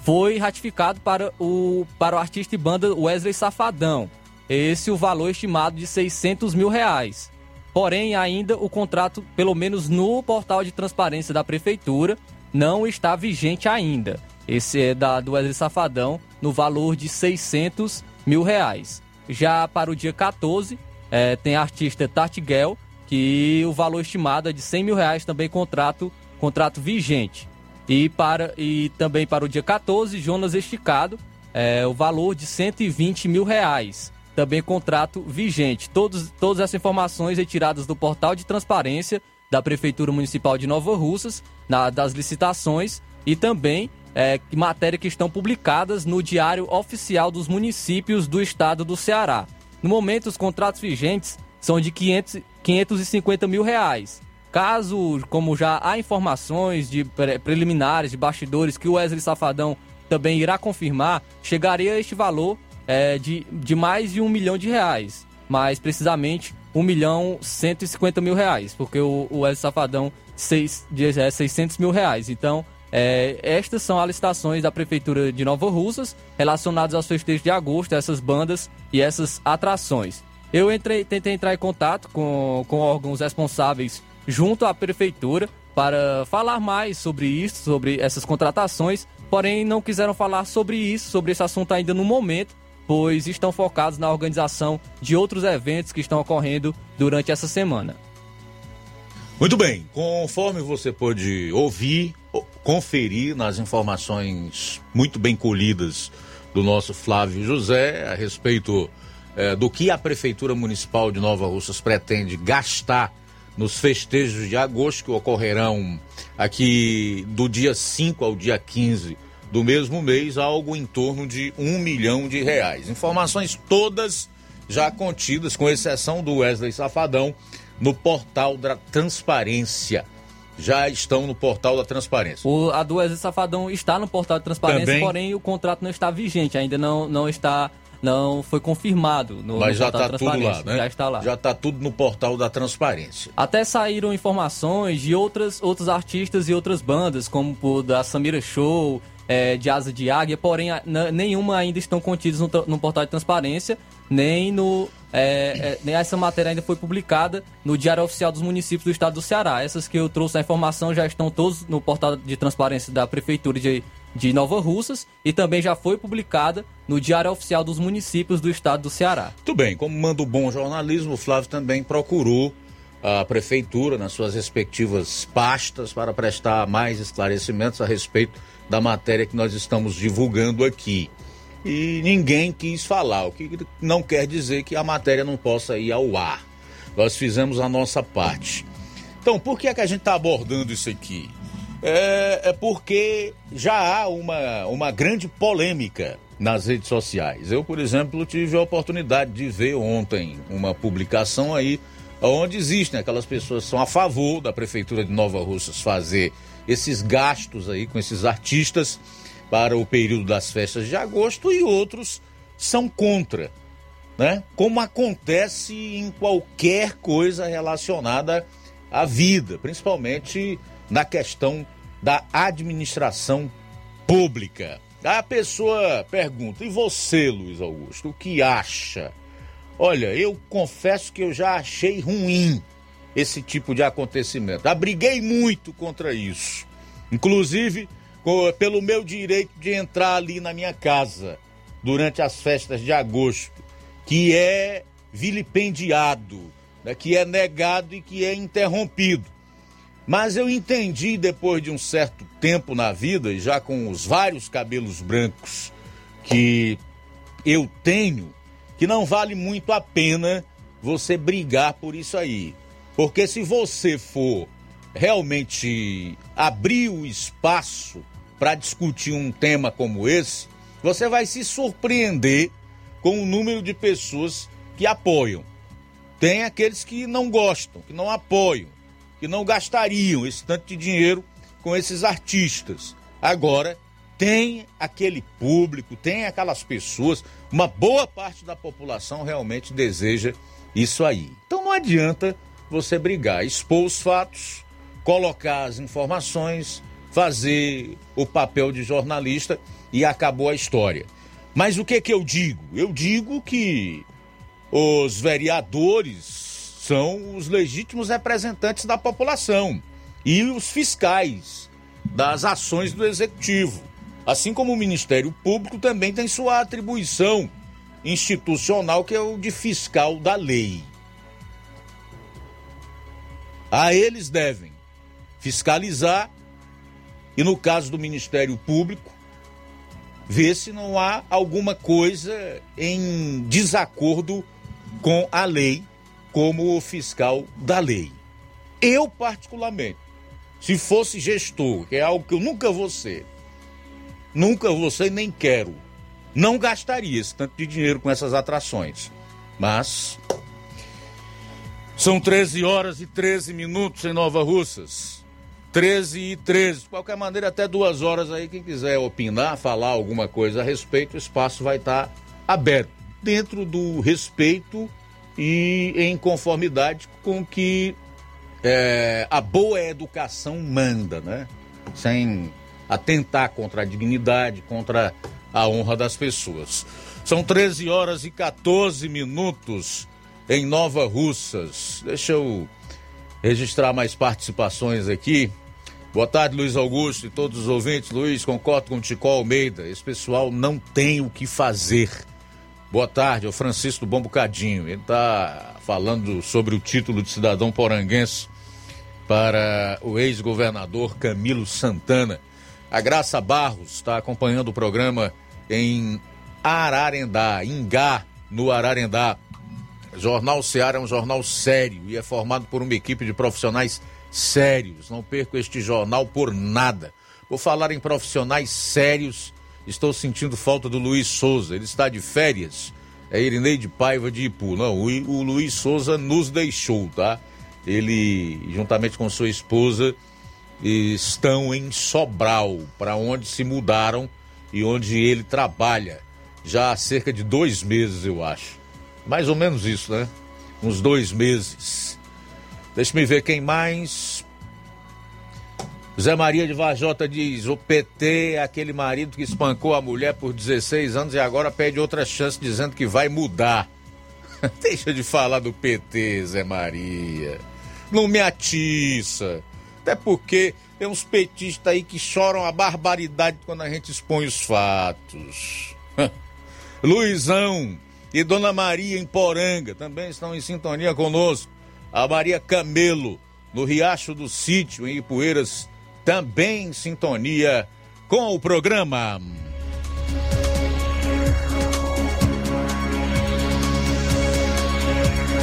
foi ratificado para o, para o artista e banda Wesley Safadão. Esse o valor estimado de 600 mil reais. Porém, ainda o contrato, pelo menos no portal de transparência da prefeitura, não está vigente ainda. Esse é da, do Wesley Safadão, no valor de 600 mil reais. Já para o dia 14, é, tem a artista Tartiguel, que o valor estimado é de 100 mil reais, também contrato, contrato vigente. E, para, e também para o dia 14, Jonas Esticado, é, o valor de 120 mil reais também contrato vigente. Todos, todas essas informações retiradas do portal de transparência da Prefeitura Municipal de Nova Russas, na, das licitações e também é, matéria que estão publicadas no Diário Oficial dos Municípios do Estado do Ceará. No momento, os contratos vigentes são de 500, 550 mil reais. Caso, como já há informações de preliminares, de bastidores, que o Wesley Safadão também irá confirmar, chegaria a este valor é, de, de mais de um milhão de reais. Mais precisamente, um milhão cento e cinquenta mil reais, porque o, o Wesley Safadão seis, é 600 mil reais. Então, é, estas são as licitações da Prefeitura de Nova Russas relacionadas aos festejos de agosto, essas bandas e essas atrações. Eu entrei, tentei entrar em contato com, com órgãos responsáveis junto à Prefeitura para falar mais sobre isso, sobre essas contratações, porém não quiseram falar sobre isso, sobre esse assunto ainda no momento, pois estão focados na organização de outros eventos que estão ocorrendo durante essa semana. Muito bem, conforme você pôde ouvir, conferir nas informações muito bem colhidas do nosso Flávio José a respeito é, do que a Prefeitura Municipal de Nova Russas pretende gastar nos festejos de agosto que ocorrerão aqui do dia 5 ao dia 15 do mesmo mês, algo em torno de um milhão de reais. Informações todas já contidas, com exceção do Wesley Safadão, no portal da Transparência. Já estão no portal da Transparência. O, a do Wesley Safadão está no portal da Transparência, Também... porém o contrato não está vigente, ainda não, não está não foi confirmado no, Mas no já está tudo lá, né? Já está lá. Já está tudo no portal da transparência. Até saíram informações de outras, outros artistas e outras bandas, como o da Samira Show, é, de asa de águia, porém nenhuma ainda estão contidas no, no, portal de transparência, nem no. É, é, nem essa matéria ainda foi publicada no Diário Oficial dos Municípios do Estado do Ceará. Essas que eu trouxe a informação já estão todos no portal de transparência da Prefeitura de, de Nova Russas e também já foi publicada no Diário Oficial dos Municípios do Estado do Ceará. Muito bem, como manda o bom jornalismo, o Flávio também procurou a prefeitura nas suas respectivas pastas para prestar mais esclarecimentos a respeito da matéria que nós estamos divulgando aqui. E ninguém quis falar, o que não quer dizer que a matéria não possa ir ao ar. Nós fizemos a nossa parte. Então, por que é que a gente está abordando isso aqui? É, é, porque já há uma, uma grande polêmica nas redes sociais. Eu, por exemplo, tive a oportunidade de ver ontem uma publicação aí onde existem aquelas pessoas que são a favor da prefeitura de Nova Russas fazer esses gastos aí com esses artistas para o período das festas de agosto e outros são contra, né? Como acontece em qualquer coisa relacionada à vida, principalmente na questão da administração pública. A pessoa pergunta: "E você, Luiz Augusto, o que acha?" Olha, eu confesso que eu já achei ruim esse tipo de acontecimento. Abriguei muito contra isso. Inclusive, pelo meu direito de entrar ali na minha casa durante as festas de agosto, que é vilipendiado, né, que é negado e que é interrompido. Mas eu entendi depois de um certo tempo na vida, e já com os vários cabelos brancos que eu tenho, que não vale muito a pena você brigar por isso aí. Porque se você for realmente abrir o espaço para discutir um tema como esse, você vai se surpreender com o número de pessoas que apoiam. Tem aqueles que não gostam, que não apoiam, que não gastariam esse tanto de dinheiro com esses artistas. Agora, tem aquele público, tem aquelas pessoas, uma boa parte da população realmente deseja isso aí. Então não adianta você brigar, expor os fatos, colocar as informações, fazer o papel de jornalista e acabou a história. Mas o que que eu digo? Eu digo que os vereadores são os legítimos representantes da população e os fiscais das ações do executivo. Assim como o Ministério Público também tem sua atribuição institucional, que é o de fiscal da lei. A eles devem fiscalizar e, no caso do Ministério Público, ver se não há alguma coisa em desacordo com a lei, como o fiscal da lei. Eu, particularmente, se fosse gestor, que é algo que eu nunca vou ser, nunca vou ser nem quero, não gastaria esse tanto de dinheiro com essas atrações. Mas são 13 horas e 13 minutos em Nova Russas. 13 e 13. De qualquer maneira, até duas horas aí, quem quiser opinar, falar alguma coisa a respeito, o espaço vai estar aberto. Dentro do respeito e em conformidade com que é, a boa educação manda, né? Sem atentar contra a dignidade, contra a honra das pessoas. São 13 horas e 14 minutos em Nova Russas. Deixa eu registrar mais participações aqui. Boa tarde, Luiz Augusto e todos os ouvintes. Luiz, concordo com o Tico Almeida. Esse pessoal não tem o que fazer. Boa tarde, é o Francisco Bom Bocadinho. Ele está falando sobre o título de cidadão poranguense para o ex-governador Camilo Santana. A Graça Barros está acompanhando o programa em Ararendá, Ingá, no Ararendá. Jornal Ceará é um jornal sério e é formado por uma equipe de profissionais sérios. Não perco este jornal por nada. Vou falar em profissionais sérios. Estou sentindo falta do Luiz Souza. Ele está de férias. É Irineide Paiva de Ipu. Não, o Luiz Souza nos deixou, tá? Ele, juntamente com sua esposa, estão em Sobral, para onde se mudaram e onde ele trabalha já há cerca de dois meses, eu acho. Mais ou menos isso, né? Uns dois meses. Deixa-me ver quem mais. Zé Maria de Vajota diz: o PT é aquele marido que espancou a mulher por 16 anos e agora pede outra chance dizendo que vai mudar. Deixa de falar do PT, Zé Maria. Não me atiça. Até porque tem uns petistas aí que choram a barbaridade quando a gente expõe os fatos. Luizão e Dona Maria em Poranga também estão em sintonia conosco. A Maria Camelo, no Riacho do Sítio, em Ipueiras, também em sintonia com o programa.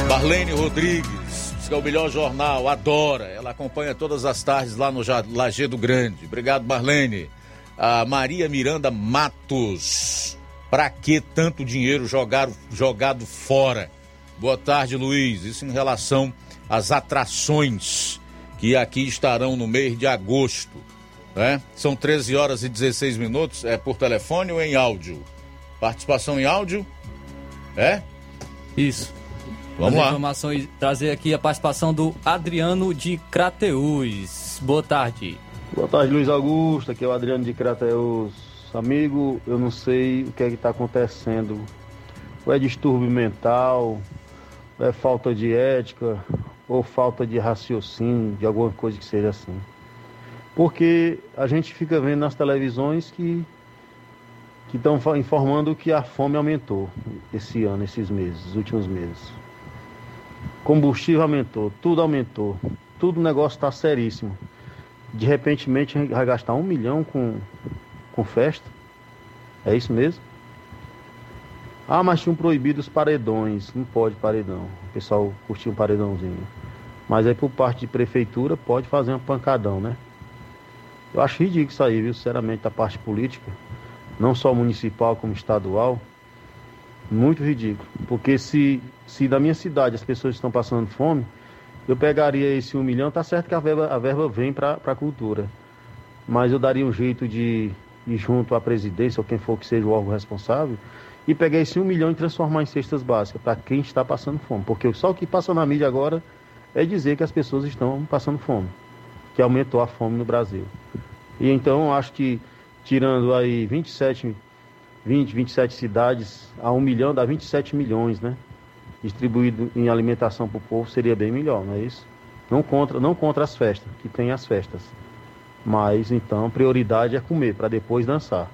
Marlene Rodrigues, que é o melhor jornal, adora. Ela acompanha todas as tardes lá no Lajeado Grande. Obrigado, Marlene. A Maria Miranda Matos. Pra que tanto dinheiro jogado, jogado fora? Boa tarde, Luiz. Isso em relação às atrações que aqui estarão no mês de agosto. Né? São 13 horas e 16 minutos. É por telefone ou em áudio? Participação em áudio? É? Isso. Vamos lá. Informações, trazer aqui a participação do Adriano de Crateus. Boa tarde. Boa tarde, Luiz Augusto. Aqui é o Adriano de Crateus. Amigo, eu não sei o que é que está acontecendo. Ou é distúrbio mental, ou é falta de ética, ou falta de raciocínio, de alguma coisa que seja assim. Porque a gente fica vendo nas televisões que que estão informando que a fome aumentou esse ano, esses meses, os últimos meses. Combustível aumentou, tudo aumentou, tudo o negócio está seríssimo. De repente vai gastar um milhão com, com festa. É isso mesmo? Ah, mas tinham proibido os paredões. Não pode paredão. O pessoal curtiu um paredãozinho. Mas aí por parte de prefeitura pode fazer um pancadão, né? Eu acho ridículo isso aí, viu? Sinceramente, da parte política. Não só municipal como estadual. Muito ridículo. Porque se, se da minha cidade as pessoas estão passando fome, eu pegaria esse um milhão, tá certo que a verba, a verba vem para a cultura. Mas eu daria um jeito de ir junto à presidência, ou quem for que seja o órgão responsável, e pegar esse um milhão e transformar em cestas básicas para quem está passando fome. Porque só o que passa na mídia agora é dizer que as pessoas estão passando fome, que aumentou a fome no Brasil. E então acho que tirando aí 27 20, 27 cidades a um milhão, dá 27 milhões, né? Distribuído em alimentação para o povo seria bem melhor, não é isso? Não contra, não contra as festas, que tem as festas. Mas então, prioridade é comer, para depois dançar.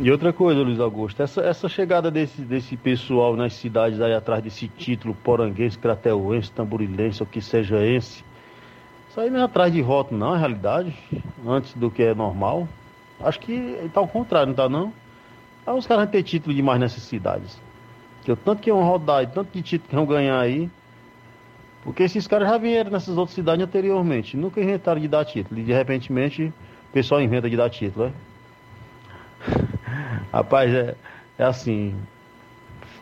E outra coisa, Luiz Augusto, essa, essa chegada desse, desse pessoal nas cidades aí atrás desse título poranguense, crateuense, tamborilense, ou que seja esse, isso aí não é atrás de voto não, é realidade, antes do que é normal. Acho que está ao contrário, não está não? Aí os caras vão ter título demais nessas cidades. Que o tanto que vão rodar e tanto de título que vão ganhar aí. Porque esses caras já vieram nessas outras cidades anteriormente. Nunca inventaram de dar título. E de repente o pessoal inventa de dar título, é? Rapaz, é, é assim.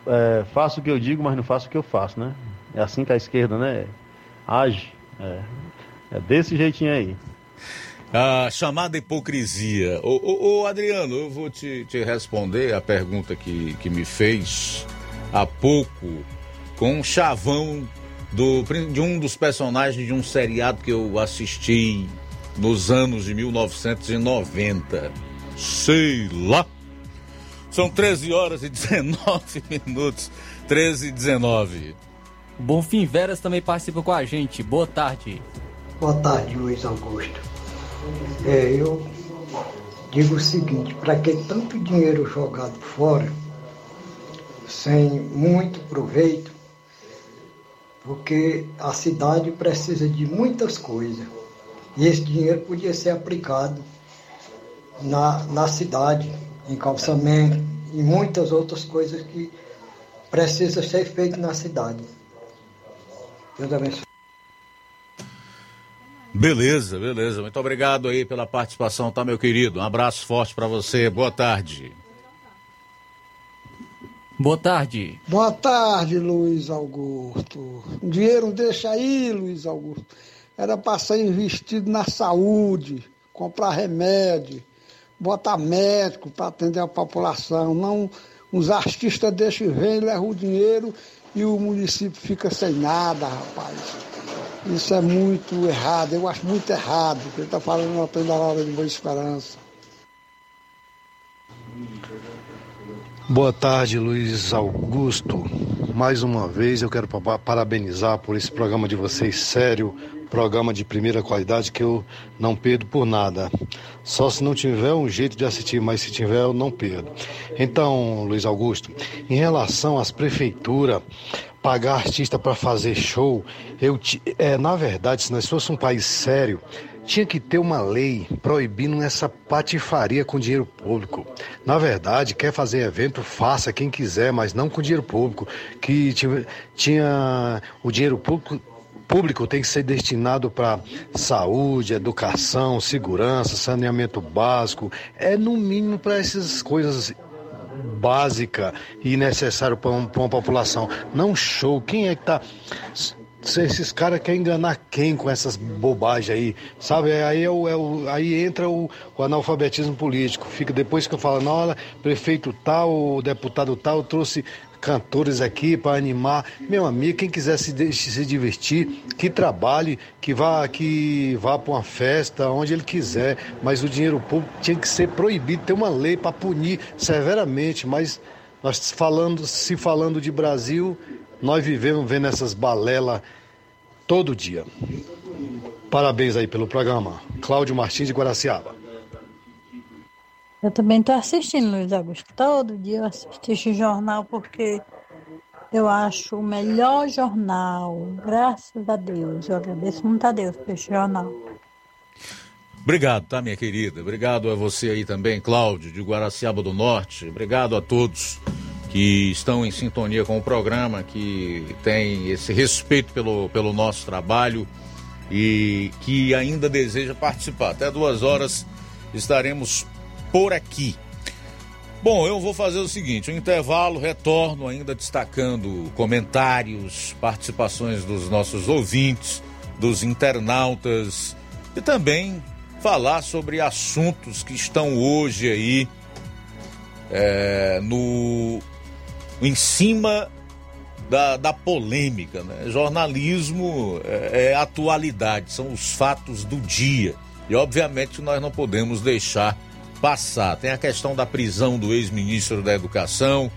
É, faço o que eu digo, mas não faço o que eu faço, né? É assim que a esquerda, né? Age. É, é desse jeitinho aí. A chamada hipocrisia. Ô, ô, ô, Adriano, eu vou te, te responder a pergunta que, que me fez há pouco com um chavão do, de um dos personagens de um seriado que eu assisti nos anos de 1990. Sei lá. São 13 horas e 19 minutos. 13 e 19. Bonfim Veras também participa com a gente. Boa tarde. Boa tarde, Luiz Augusto. É, eu digo o seguinte, para que tanto dinheiro jogado fora, sem muito proveito, porque a cidade precisa de muitas coisas. E esse dinheiro podia ser aplicado na, na cidade, em calçamento, e muitas outras coisas que precisam ser feitas na cidade. Deus abençoe. Beleza, beleza. Muito obrigado aí pela participação, tá, meu querido? Um abraço forte para você. Boa tarde. Boa tarde. Boa tarde, Luiz Augusto. Dinheiro deixa aí, Luiz Augusto. Era para ser investido na saúde, comprar remédio, botar médico para atender a população. Não, os artistas deixam ver, levam o dinheiro e o município fica sem nada, rapaz. Isso é muito errado, eu acho muito errado. Ele está falando apenas da hora de Boa Esperança. Boa tarde, Luiz Augusto. Mais uma vez eu quero parabenizar por esse programa de vocês sério, programa de primeira qualidade que eu não perdo por nada. Só se não tiver um jeito de assistir, mas se tiver eu não perdo. Então, Luiz Augusto, em relação às prefeituras pagar artista para fazer show, eu é, na verdade, se nós fosse um país sério, tinha que ter uma lei proibindo essa patifaria com dinheiro público. Na verdade, quer fazer evento, faça quem quiser, mas não com dinheiro público. Que tinha, o dinheiro público público tem que ser destinado para saúde, educação, segurança, saneamento básico, é no mínimo para essas coisas básica e necessário para uma população. Não show. Quem é que tá esses caras querem enganar quem com essas bobagens aí, sabe? Aí, é o, é o, aí entra o, o, analfabetismo político. Fica depois que eu falo, não, prefeito tal, deputado tal, trouxe cantores aqui para animar. Meu amigo, quem quiser se, se divertir, que trabalhe, que vá, que vá para uma festa, onde ele quiser. Mas o dinheiro público tinha que ser proibido, ter uma lei para punir severamente. Mas nós falando, se falando de Brasil, nós vivemos vendo essas balelas todo dia. Parabéns aí pelo programa. Cláudio Martins de Guaraciaba. Eu também estou assistindo, Luiz Augusto. Todo dia eu assisto esse jornal porque eu acho o melhor jornal. Graças a Deus. Eu agradeço muito a Deus por esse jornal. Obrigado, tá, minha querida? Obrigado a você aí também, Cláudio, de Guaraciaba do Norte. Obrigado a todos que estão em sintonia com o programa, que tem esse respeito pelo, pelo nosso trabalho e que ainda deseja participar. Até duas horas estaremos por aqui. Bom, eu vou fazer o seguinte: o intervalo, retorno ainda destacando comentários, participações dos nossos ouvintes, dos internautas e também falar sobre assuntos que estão hoje aí é, no em cima da, da polêmica. Né? Jornalismo é, é atualidade, são os fatos do dia. E obviamente nós não podemos deixar passar. Tem a questão da prisão do ex-ministro da Educação,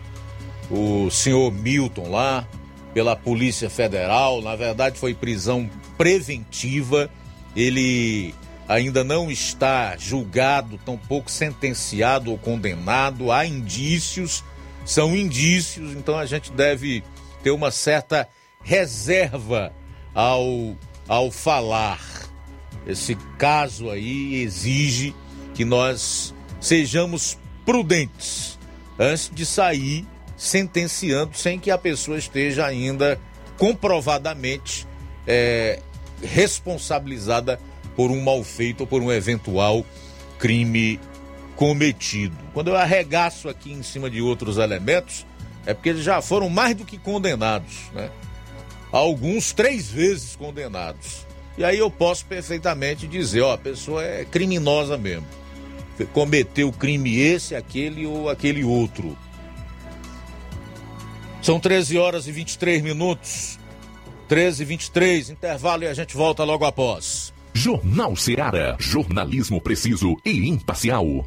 o senhor Milton lá, pela Polícia Federal. Na verdade, foi prisão preventiva. Ele ainda não está julgado, tampouco sentenciado ou condenado. Há indícios são indícios, então a gente deve ter uma certa reserva ao, ao falar. Esse caso aí exige que nós sejamos prudentes antes de sair sentenciando sem que a pessoa esteja ainda comprovadamente é, responsabilizada por um mal feito ou por um eventual crime cometido. Quando eu arregaço aqui em cima de outros elementos, é porque eles já foram mais do que condenados, né? Alguns três vezes condenados. E aí eu posso perfeitamente dizer, ó, a pessoa é criminosa mesmo. Cometeu crime esse, aquele ou aquele outro. São 13 horas e 23 minutos. 13 e 23, intervalo e a gente volta logo após. Jornal Seara. Jornalismo preciso e imparcial.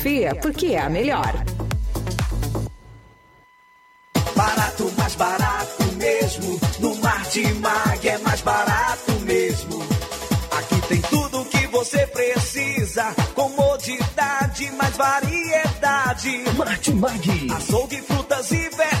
porque é a melhor. Barato, mais barato mesmo. No Martimag é mais barato mesmo. Aqui tem tudo o que você precisa. Comodidade, mais variedade. Martimag. Açougue, frutas e verduras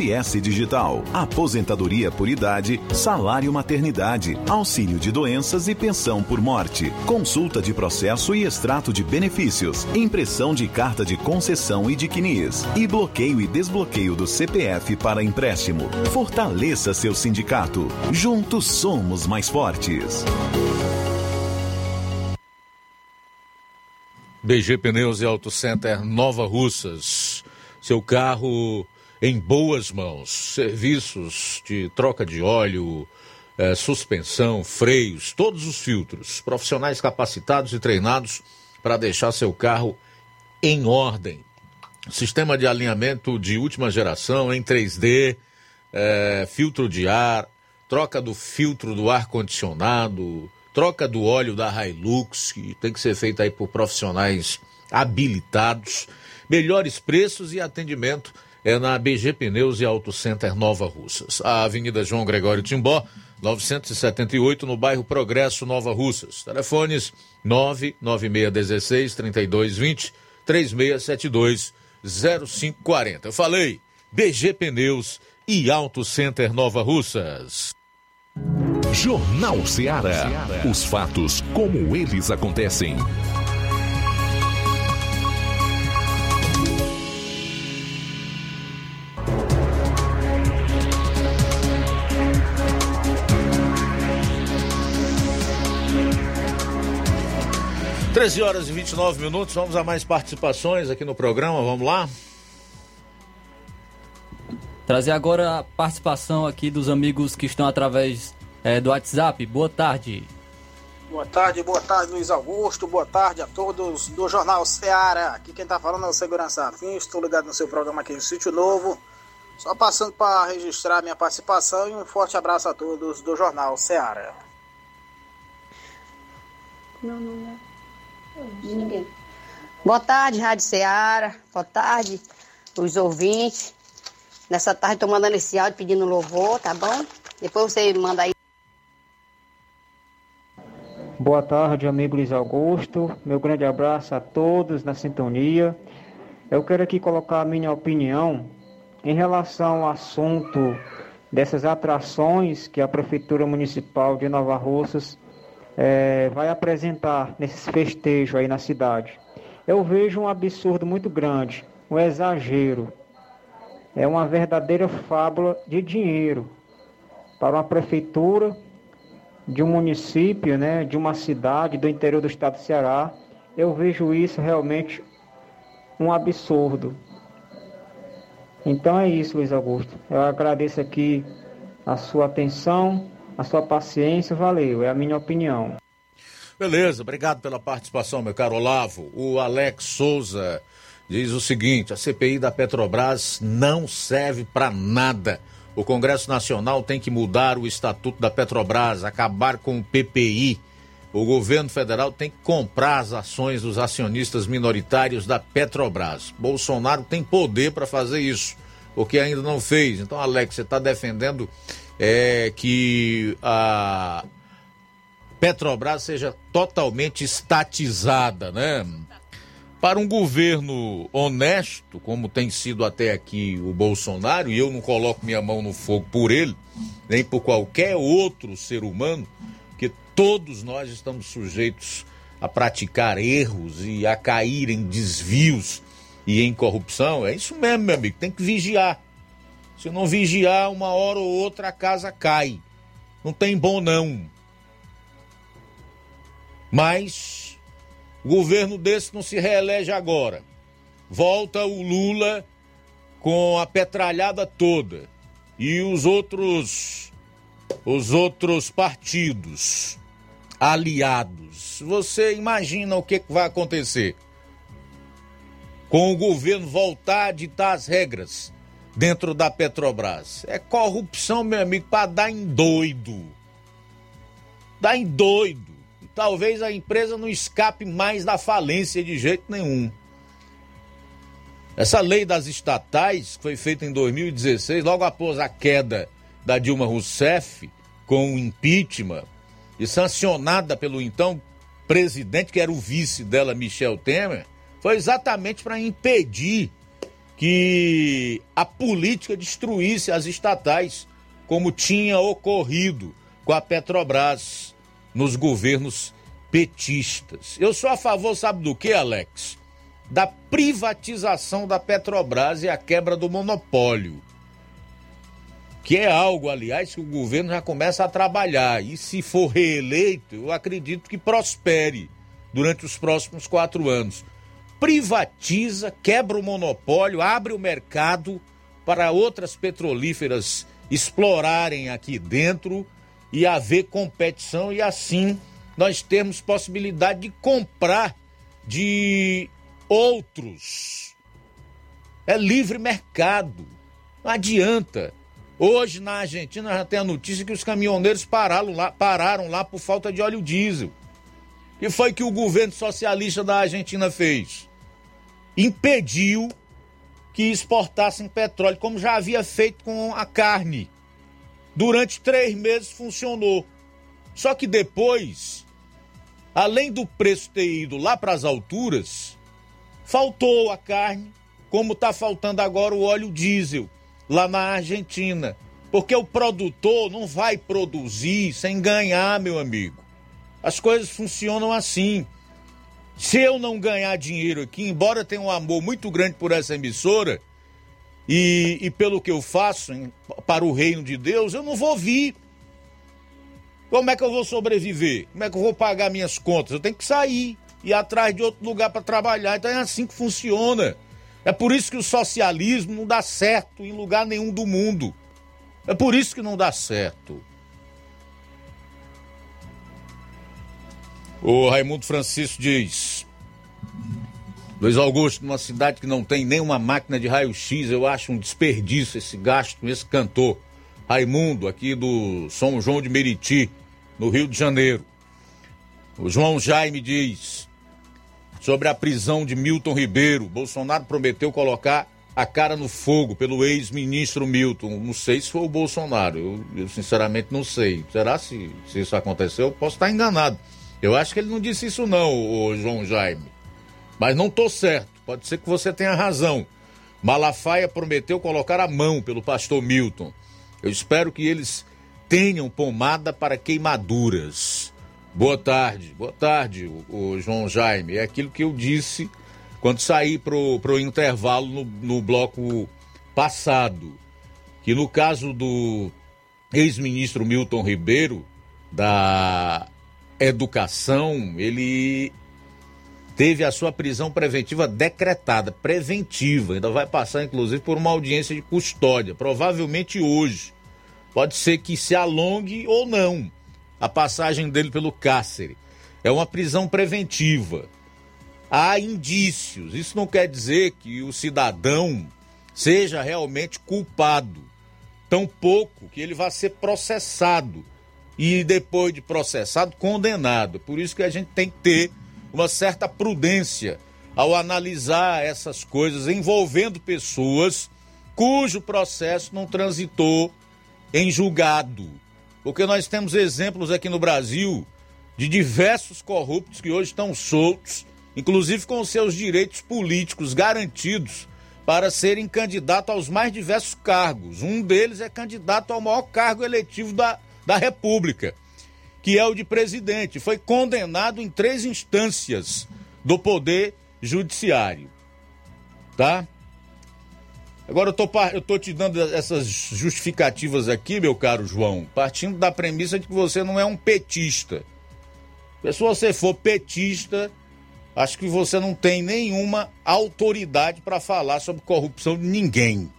INSS Digital, aposentadoria por idade, salário maternidade, auxílio de doenças e pensão por morte, consulta de processo e extrato de benefícios, impressão de carta de concessão e de CNIS, e bloqueio e desbloqueio do CPF para empréstimo. Fortaleça seu sindicato. Juntos somos mais fortes. BG Pneus e Auto Center Nova Russas. Seu carro em boas mãos. Serviços de troca de óleo, eh, suspensão, freios, todos os filtros. Profissionais capacitados e treinados para deixar seu carro em ordem. Sistema de alinhamento de última geração em 3D, eh, filtro de ar, troca do filtro do ar condicionado, troca do óleo da Hilux, que tem que ser feita aí por profissionais habilitados, melhores preços e atendimento é na BG Pneus e Auto Center Nova Russas. A Avenida João Gregório Timbó, 978, no bairro Progresso, Nova Russas. Telefones 99616 3220 3672 0540. Eu falei, BG Pneus e Auto Center Nova Russas. Jornal Ceará. Os fatos como eles acontecem. Treze horas e 29 minutos, vamos a mais participações aqui no programa, vamos lá? Trazer agora a participação aqui dos amigos que estão através é, do WhatsApp. Boa tarde. Boa tarde, boa tarde, Luiz Augusto. Boa tarde a todos do Jornal Ceará. Aqui quem está falando é o Segurança Afim. Estou ligado no seu programa aqui no Sítio Novo. Só passando para registrar minha participação e um forte abraço a todos do Jornal Ceará. Não, não, não. Ninguém. Boa tarde, Rádio Ceará. Boa tarde, os ouvintes. Nessa tarde estou mandando esse áudio pedindo louvor, tá bom? Depois você manda aí. Boa tarde, amigo Luiz Augusto. Meu grande abraço a todos na sintonia. Eu quero aqui colocar a minha opinião em relação ao assunto dessas atrações que a Prefeitura Municipal de Nova Russas é, vai apresentar nesses festejos aí na cidade. Eu vejo um absurdo muito grande, um exagero. É uma verdadeira fábula de dinheiro para uma prefeitura de um município, né, de uma cidade do interior do estado do Ceará. Eu vejo isso realmente um absurdo. Então é isso, Luiz Augusto. Eu agradeço aqui a sua atenção, a sua paciência, valeu, é a minha opinião. Beleza, obrigado pela participação, meu caro Olavo. O Alex Souza diz o seguinte: a CPI da Petrobras não serve para nada. O Congresso Nacional tem que mudar o estatuto da Petrobras, acabar com o PPI. O governo federal tem que comprar as ações dos acionistas minoritários da Petrobras. Bolsonaro tem poder para fazer isso, o que ainda não fez. Então, Alex, você está defendendo é, que a Petrobras seja totalmente estatizada, né? Para um governo honesto, como tem sido até aqui o Bolsonaro, e eu não coloco minha mão no fogo por ele, nem por qualquer outro ser humano, que todos nós estamos sujeitos a praticar erros e a cair em desvios e em corrupção. É isso mesmo, meu amigo, tem que vigiar. Se não vigiar, uma hora ou outra a casa cai. Não tem bom não. Mas governo desse não se reelege agora. Volta o Lula com a petralhada toda e os outros os outros partidos aliados. Você imagina o que vai acontecer? Com o governo voltar a ditar as regras dentro da Petrobras. É corrupção, meu amigo, para dar em doido. Dá em doido talvez a empresa não escape mais da falência de jeito nenhum. Essa lei das estatais, que foi feita em 2016, logo após a queda da Dilma Rousseff, com o impeachment, e sancionada pelo então presidente, que era o vice dela, Michel Temer, foi exatamente para impedir que a política destruísse as estatais, como tinha ocorrido com a Petrobras nos governos petistas. Eu sou a favor, sabe do que, Alex? Da privatização da Petrobras e a quebra do monopólio. Que é algo, aliás, que o governo já começa a trabalhar. E se for reeleito, eu acredito que prospere durante os próximos quatro anos. Privatiza, quebra o monopólio, abre o mercado para outras petrolíferas explorarem aqui dentro e haver competição e assim nós temos possibilidade de comprar de outros. É livre mercado. Não adianta. Hoje na Argentina já tem a notícia que os caminhoneiros pararam lá, pararam lá por falta de óleo diesel. E foi que o governo socialista da Argentina fez? Impediu que exportassem petróleo, como já havia feito com a carne. Durante três meses funcionou. Só que depois, além do preço ter ido lá para as alturas, faltou a carne, como está faltando agora o óleo diesel lá na Argentina. Porque o produtor não vai produzir sem ganhar, meu amigo. As coisas funcionam assim. Se eu não ganhar dinheiro aqui, embora tenha um amor muito grande por essa emissora, e, e pelo que eu faço para o reino de Deus, eu não vou vir. Como é que eu vou sobreviver? Como é que eu vou pagar minhas contas? Eu tenho que sair, ir atrás de outro lugar para trabalhar. Então é assim que funciona. É por isso que o socialismo não dá certo em lugar nenhum do mundo. É por isso que não dá certo. O Raimundo Francisco diz: Luiz Augusto, numa cidade que não tem nenhuma máquina de raio-x, eu acho um desperdício esse gasto com esse cantor. Raimundo, aqui do São João de Meriti, no Rio de Janeiro. O João Jaime diz sobre a prisão de Milton Ribeiro. Bolsonaro prometeu colocar a cara no fogo pelo ex-ministro Milton. Não sei se foi o Bolsonaro, eu, eu, sinceramente não sei. Será se, se isso aconteceu? Eu posso estar enganado. Eu acho que ele não disse isso não, o João Jaime. Mas não estou certo. Pode ser que você tenha razão. Malafaia prometeu colocar a mão pelo pastor Milton. Eu espero que eles tenham pomada para queimaduras. Boa tarde, boa tarde, o, o João Jaime. É aquilo que eu disse quando saí pro, pro intervalo no, no bloco passado. Que no caso do ex-ministro Milton Ribeiro, da Educação, ele teve a sua prisão preventiva decretada, preventiva, ainda vai passar inclusive por uma audiência de custódia, provavelmente hoje. Pode ser que se alongue ou não a passagem dele pelo cárcere. É uma prisão preventiva. Há indícios. Isso não quer dizer que o cidadão seja realmente culpado. Tampouco que ele vá ser processado e depois de processado, condenado. Por isso que a gente tem que ter uma certa prudência ao analisar essas coisas envolvendo pessoas cujo processo não transitou em julgado. Porque nós temos exemplos aqui no Brasil de diversos corruptos que hoje estão soltos, inclusive com seus direitos políticos garantidos para serem candidatos aos mais diversos cargos. Um deles é candidato ao maior cargo eletivo da, da República que é o de presidente. Foi condenado em três instâncias do Poder Judiciário. Tá? Agora eu tô, eu tô te dando essas justificativas aqui, meu caro João, partindo da premissa de que você não é um petista. Se você for petista, acho que você não tem nenhuma autoridade para falar sobre corrupção de ninguém.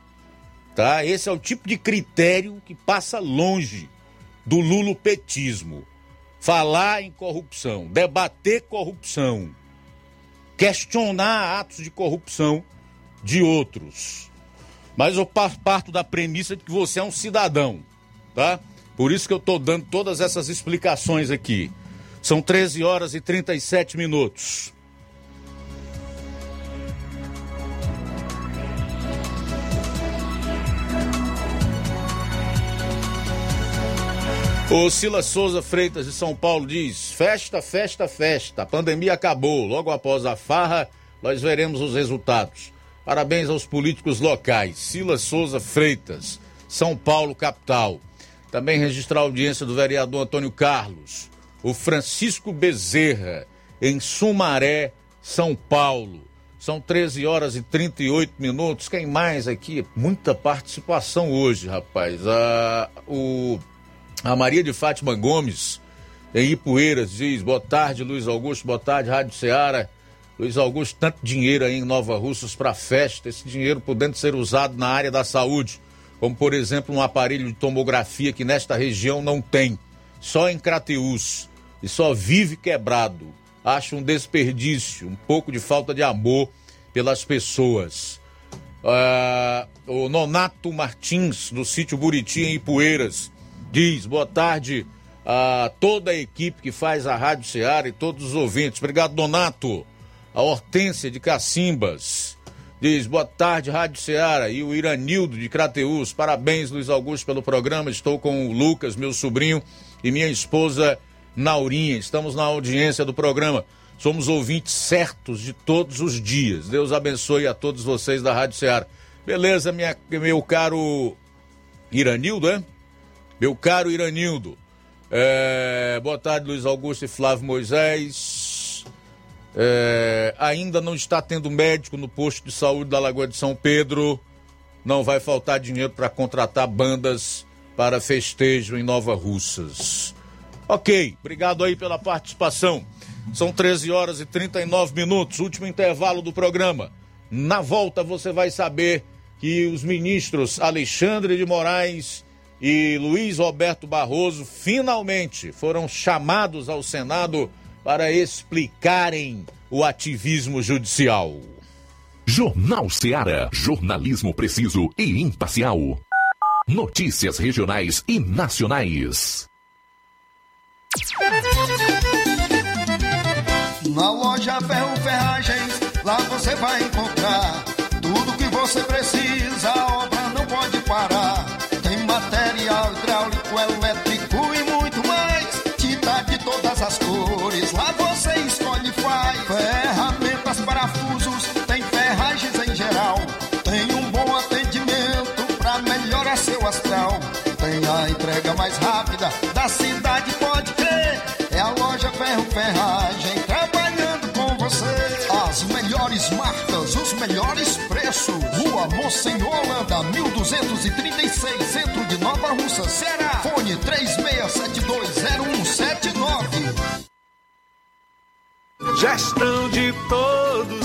Tá? Esse é o tipo de critério que passa longe do lulopetismo falar em corrupção, debater corrupção, questionar atos de corrupção de outros. Mas eu parto da premissa de que você é um cidadão, tá? Por isso que eu estou dando todas essas explicações aqui. São 13 horas e 37 minutos. O Silas Souza Freitas de São Paulo diz: festa, festa, festa. A pandemia acabou. Logo após a farra, nós veremos os resultados. Parabéns aos políticos locais. Silas Souza Freitas, São Paulo, capital. Também registrar a audiência do vereador Antônio Carlos. O Francisco Bezerra, em Sumaré, São Paulo. São 13 horas e 38 minutos. Quem mais aqui? Muita participação hoje, rapaz. Ah, o a Maria de Fátima Gomes, em Ipueiras, diz: Boa tarde, Luiz Augusto, boa tarde, Rádio Ceará. Luiz Augusto, tanto dinheiro aí em Nova Russas para festa, esse dinheiro podendo ser usado na área da saúde, como por exemplo um aparelho de tomografia que nesta região não tem, só em Crateús, e só vive quebrado. Acho um desperdício, um pouco de falta de amor pelas pessoas. Uh, o Nonato Martins, do sítio Buriti, em Ipueiras, diz boa tarde a toda a equipe que faz a Rádio Ceará e todos os ouvintes. Obrigado, Donato. A Hortência de Cacimbas diz boa tarde, Rádio Ceará e o Iranildo de Crateus. Parabéns, Luiz Augusto, pelo programa. Estou com o Lucas, meu sobrinho, e minha esposa Naurinha. Estamos na audiência do programa. Somos ouvintes certos de todos os dias. Deus abençoe a todos vocês da Rádio Ceará. Beleza, minha, meu caro Iranildo, é? Meu caro Iranildo, é, boa tarde, Luiz Augusto e Flávio Moisés. É, ainda não está tendo médico no posto de saúde da Lagoa de São Pedro. Não vai faltar dinheiro para contratar bandas para festejo em Nova Russas. Ok, obrigado aí pela participação. São 13 horas e 39 minutos, último intervalo do programa. Na volta você vai saber que os ministros Alexandre de Moraes e Luiz Roberto Barroso finalmente foram chamados ao Senado para explicarem o ativismo judicial. Jornal Seara. Jornalismo preciso e imparcial. Notícias regionais e nacionais. Na loja Ferro Ferragens, lá você vai encontrar tudo que você precisa, da cidade, pode crer. É a loja Ferro Ferragem trabalhando com você. As melhores marcas, os melhores preços. Rua Mocenola, Holanda, 1236, centro de Nova Russa, Ceará. Fone 36720179. Gestão de todos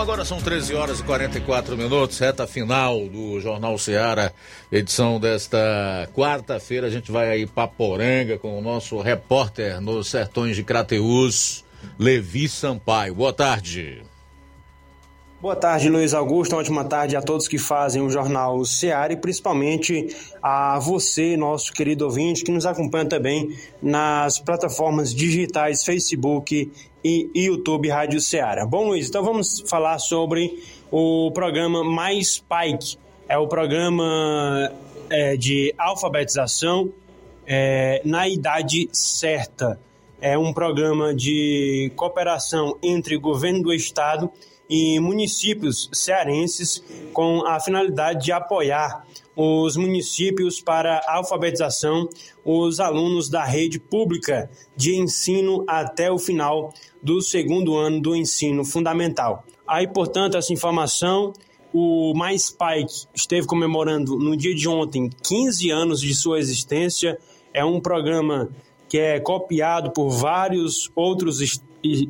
Agora são 13 horas e 44 minutos, reta final do Jornal Seara, edição desta quarta-feira. A gente vai aí para Poranga com o nosso repórter nos sertões de Crateus, Levi Sampaio. Boa tarde. Boa tarde, Luiz Augusto. Uma ótima tarde a todos que fazem o Jornal Seara e principalmente a você, nosso querido ouvinte, que nos acompanha também nas plataformas digitais Facebook e YouTube Rádio Ceará. Bom, Luiz, então vamos falar sobre o programa Mais Pike. É o programa é, de alfabetização é, na idade certa. É um programa de cooperação entre governo do estado e municípios cearenses com a finalidade de apoiar os municípios para a alfabetização os alunos da rede pública de ensino até o final do segundo ano do ensino fundamental. Aí, portanto, essa informação, o Mais Pike esteve comemorando no dia de ontem 15 anos de sua existência. É um programa que é copiado por vários outros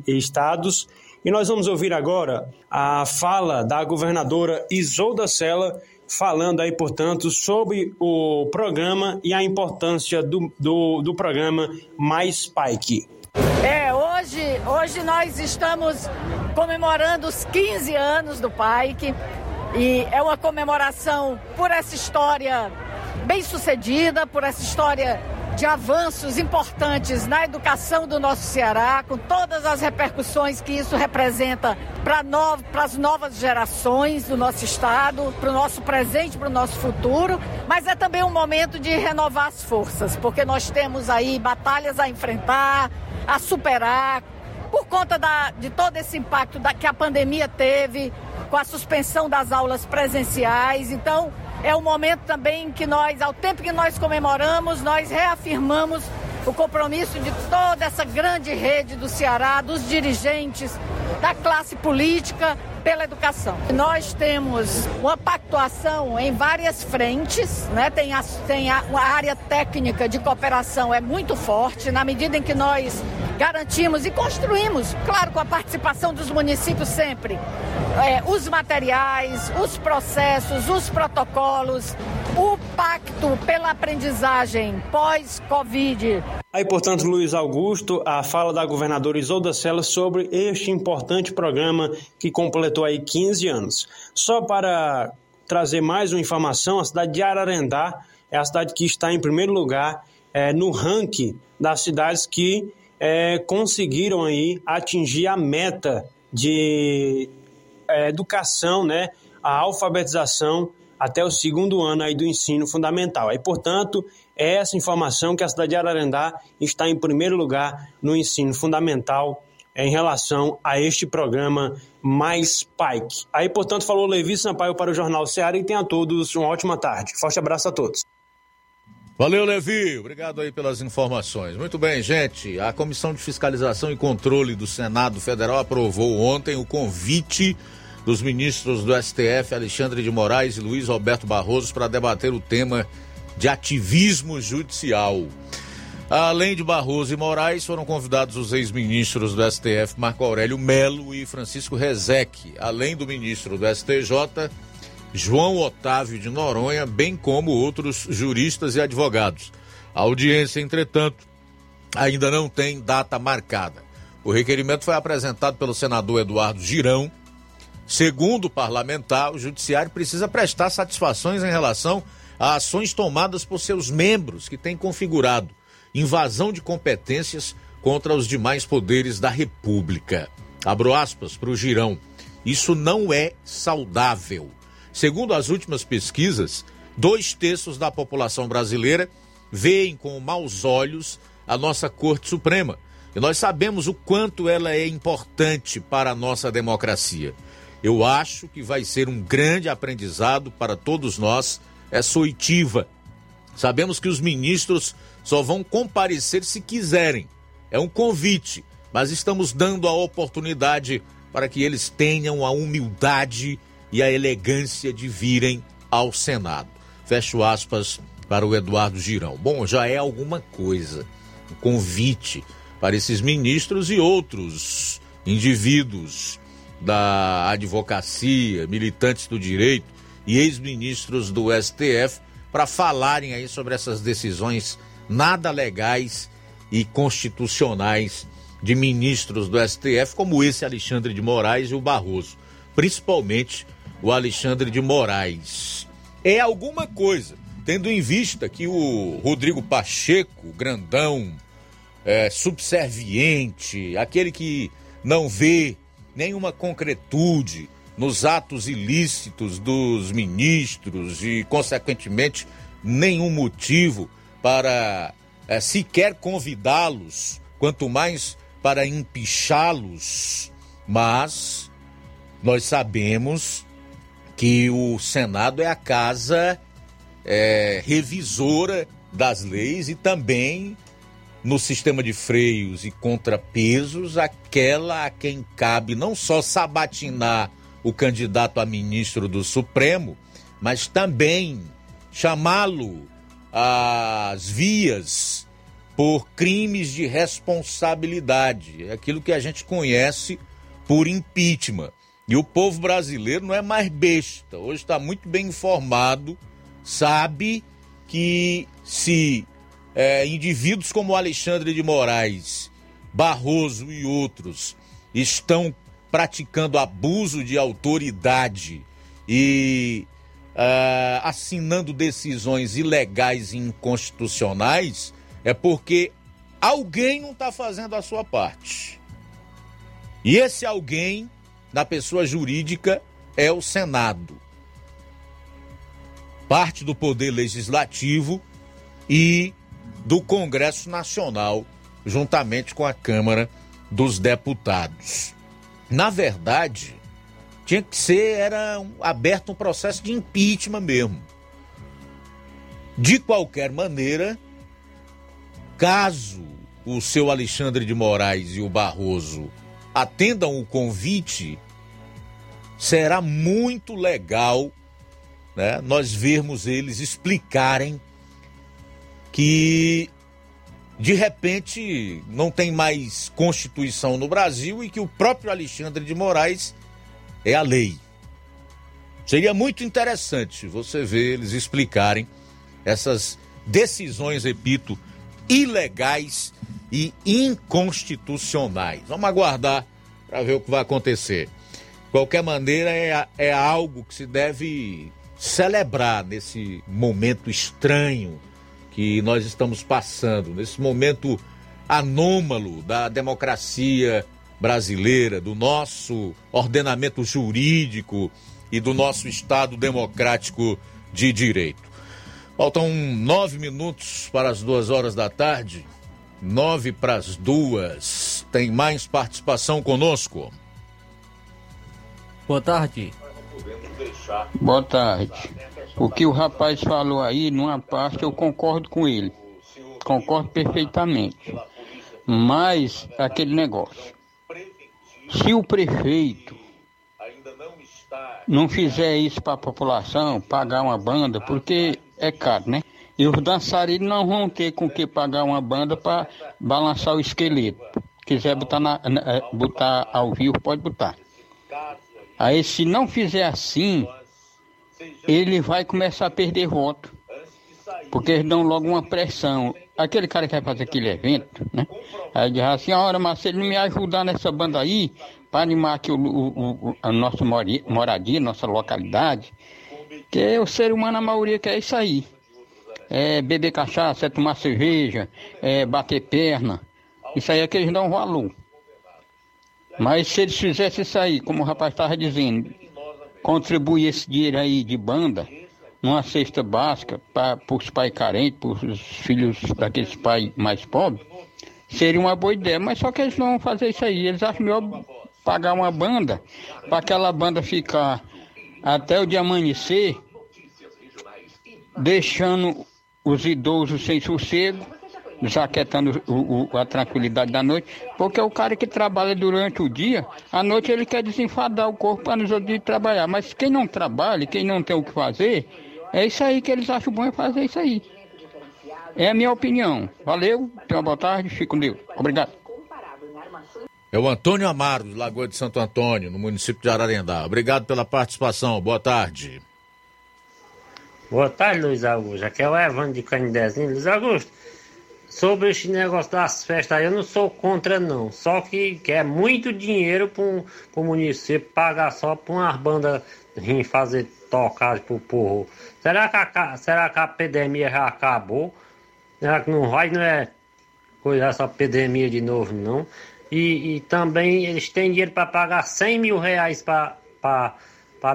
estados e nós vamos ouvir agora a fala da governadora Isolda Sela, falando aí, portanto, sobre o programa e a importância do, do, do programa Mais Pike. É, hoje, hoje nós estamos comemorando os 15 anos do Pike e é uma comemoração por essa história bem sucedida, por essa história de avanços importantes na educação do nosso Ceará, com todas as repercussões que isso representa para no, as novas gerações do nosso estado, para o nosso presente, para o nosso futuro, mas é também um momento de renovar as forças, porque nós temos aí batalhas a enfrentar, a superar, por conta da, de todo esse impacto da, que a pandemia teve, com a suspensão das aulas presenciais. Então, é um momento também que nós, ao tempo que nós comemoramos, nós reafirmamos o compromisso de toda essa grande rede do Ceará, dos dirigentes, da classe política pela educação. Nós temos uma pactuação em várias frentes, né? Tem a, tem a, a área técnica de cooperação é muito forte, na medida em que nós garantimos e construímos, claro, com a participação dos municípios sempre, é, os materiais, os processos, os protocolos, o pacto pela aprendizagem pós-Covid. Aí, portanto, Luiz Augusto, a fala da governadora Isolda Sela sobre este importante programa que completou aí 15 anos. Só para trazer mais uma informação, a cidade de Ararendá é a cidade que está em primeiro lugar é, no ranking das cidades que é, conseguiram aí atingir a meta de é, educação, né, a alfabetização até o segundo ano aí do ensino fundamental. Aí, portanto, é essa informação que a cidade de Ararendá está em primeiro lugar no ensino fundamental em relação a este programa Mais Pike. Aí, portanto, falou Levi Sampaio para o Jornal Ceará e tenha a todos uma ótima tarde. Forte abraço a todos. Valeu, Levi. Obrigado aí pelas informações. Muito bem, gente. A Comissão de Fiscalização e Controle do Senado Federal aprovou ontem o convite dos ministros do STF, Alexandre de Moraes e Luiz Roberto Barroso, para debater o tema de ativismo judicial. Além de Barroso e Moraes, foram convidados os ex-ministros do STF, Marco Aurélio Melo e Francisco Rezec, além do ministro do STJ, João Otávio de Noronha, bem como outros juristas e advogados. A audiência, entretanto, ainda não tem data marcada. O requerimento foi apresentado pelo senador Eduardo Girão. Segundo o parlamentar, o judiciário precisa prestar satisfações em relação a ações tomadas por seus membros que têm configurado invasão de competências contra os demais poderes da República. Abro aspas para o Girão. Isso não é saudável Segundo as últimas pesquisas, dois terços da população brasileira veem com maus olhos a nossa Corte Suprema. E nós sabemos o quanto ela é importante para a nossa democracia. Eu acho que vai ser um grande aprendizado para todos nós essa oitiva. Sabemos que os ministros só vão comparecer se quiserem. É um convite, mas estamos dando a oportunidade para que eles tenham a humildade e a elegância de virem ao Senado. Fecho aspas para o Eduardo Girão. Bom, já é alguma coisa. Um convite para esses ministros e outros indivíduos da advocacia, militantes do direito e ex-ministros do STF para falarem aí sobre essas decisões nada legais e constitucionais de ministros do STF, como esse Alexandre de Moraes e o Barroso, principalmente o Alexandre de Moraes. É alguma coisa, tendo em vista que o Rodrigo Pacheco, grandão, é, subserviente, aquele que não vê nenhuma concretude nos atos ilícitos dos ministros e, consequentemente, nenhum motivo para é, sequer convidá-los, quanto mais para empichá-los. Mas nós sabemos que o Senado é a casa é, revisora das leis e também no sistema de freios e contrapesos, aquela a quem cabe não só sabatinar o candidato a ministro do Supremo, mas também chamá-lo às vias por crimes de responsabilidade, é aquilo que a gente conhece por impeachment. E o povo brasileiro não é mais besta, hoje está muito bem informado, sabe que se é, indivíduos como Alexandre de Moraes, Barroso e outros estão praticando abuso de autoridade e uh, assinando decisões ilegais e inconstitucionais, é porque alguém não está fazendo a sua parte. E esse alguém, na pessoa jurídica, é o Senado. Parte do Poder Legislativo e do Congresso Nacional, juntamente com a Câmara dos Deputados. Na verdade, tinha que ser era aberto um processo de impeachment mesmo. De qualquer maneira, caso o seu Alexandre de Moraes e o Barroso atendam o convite, será muito legal né, nós vermos eles explicarem que de repente não tem mais Constituição no Brasil e que o próprio Alexandre de Moraes é a lei. Seria muito interessante você ver eles explicarem essas decisões, repito, ilegais e inconstitucionais. Vamos aguardar para ver o que vai acontecer. De qualquer maneira, é, é algo que se deve celebrar nesse momento estranho que nós estamos passando, nesse momento anômalo da democracia brasileira, do nosso ordenamento jurídico e do nosso Estado democrático de direito. Faltam nove minutos para as duas horas da tarde. Nove para as duas. Tem mais participação conosco. Boa tarde. Boa tarde. O que o rapaz falou aí, numa parte, eu concordo com ele. Concordo perfeitamente. Mas, aquele negócio. Se o prefeito não fizer isso para a população, pagar uma banda, porque é caro, né? E os dançarinos não vão ter com que pagar uma banda para balançar o esqueleto. Quiser botar, na, eh, botar ao vivo, pode botar. Aí se não fizer assim, ele vai começar a perder voto. Porque eles dão logo uma pressão. Aquele cara que vai fazer aquele evento, né? Aí diz assim, olha, mas se ele não me ajudar nessa banda aí, para animar aqui o, o, o, a nossa moradia, nossa localidade, que o ser humano, a maioria quer isso aí. É beber cachaça, é tomar cerveja, é bater perna. Isso aí é que eles dão valor. Mas se eles fizessem isso aí, como o rapaz estava dizendo, contribuir esse dinheiro aí de banda numa cesta básica para os pais carentes, para os filhos daqueles pais mais pobres, seria uma boa ideia. Mas só que eles não vão fazer isso aí. Eles acham melhor pagar uma banda para aquela banda ficar até o dia amanhecer, deixando os idosos sem sossego, desaquietando o, o, a tranquilidade da noite, porque é o cara que trabalha durante o dia, à noite ele quer desenfadar o corpo para nos outros trabalhar. Mas quem não trabalha, quem não tem o que fazer, é isso aí que eles acham bom é fazer isso aí. É a minha opinião. Valeu, tenha uma boa tarde, fico com Deus. Obrigado. É o Antônio Amaro, de Lagoa de Santo Antônio, no município de Ararendá. Obrigado pela participação. Boa tarde. Boa tarde, Luiz Augusto. Aqui é o Evandro de Canidezinho. Luiz Augusto, sobre esse negócio das festas aí, eu não sou contra, não. Só que, que é muito dinheiro para o município pagar só para umas bandas fazer tocagem pro povo. Será que, a, será que a epidemia já acabou? Será que não vai, não é coisa essa epidemia de novo, não? E, e também eles têm dinheiro para pagar 100 mil reais para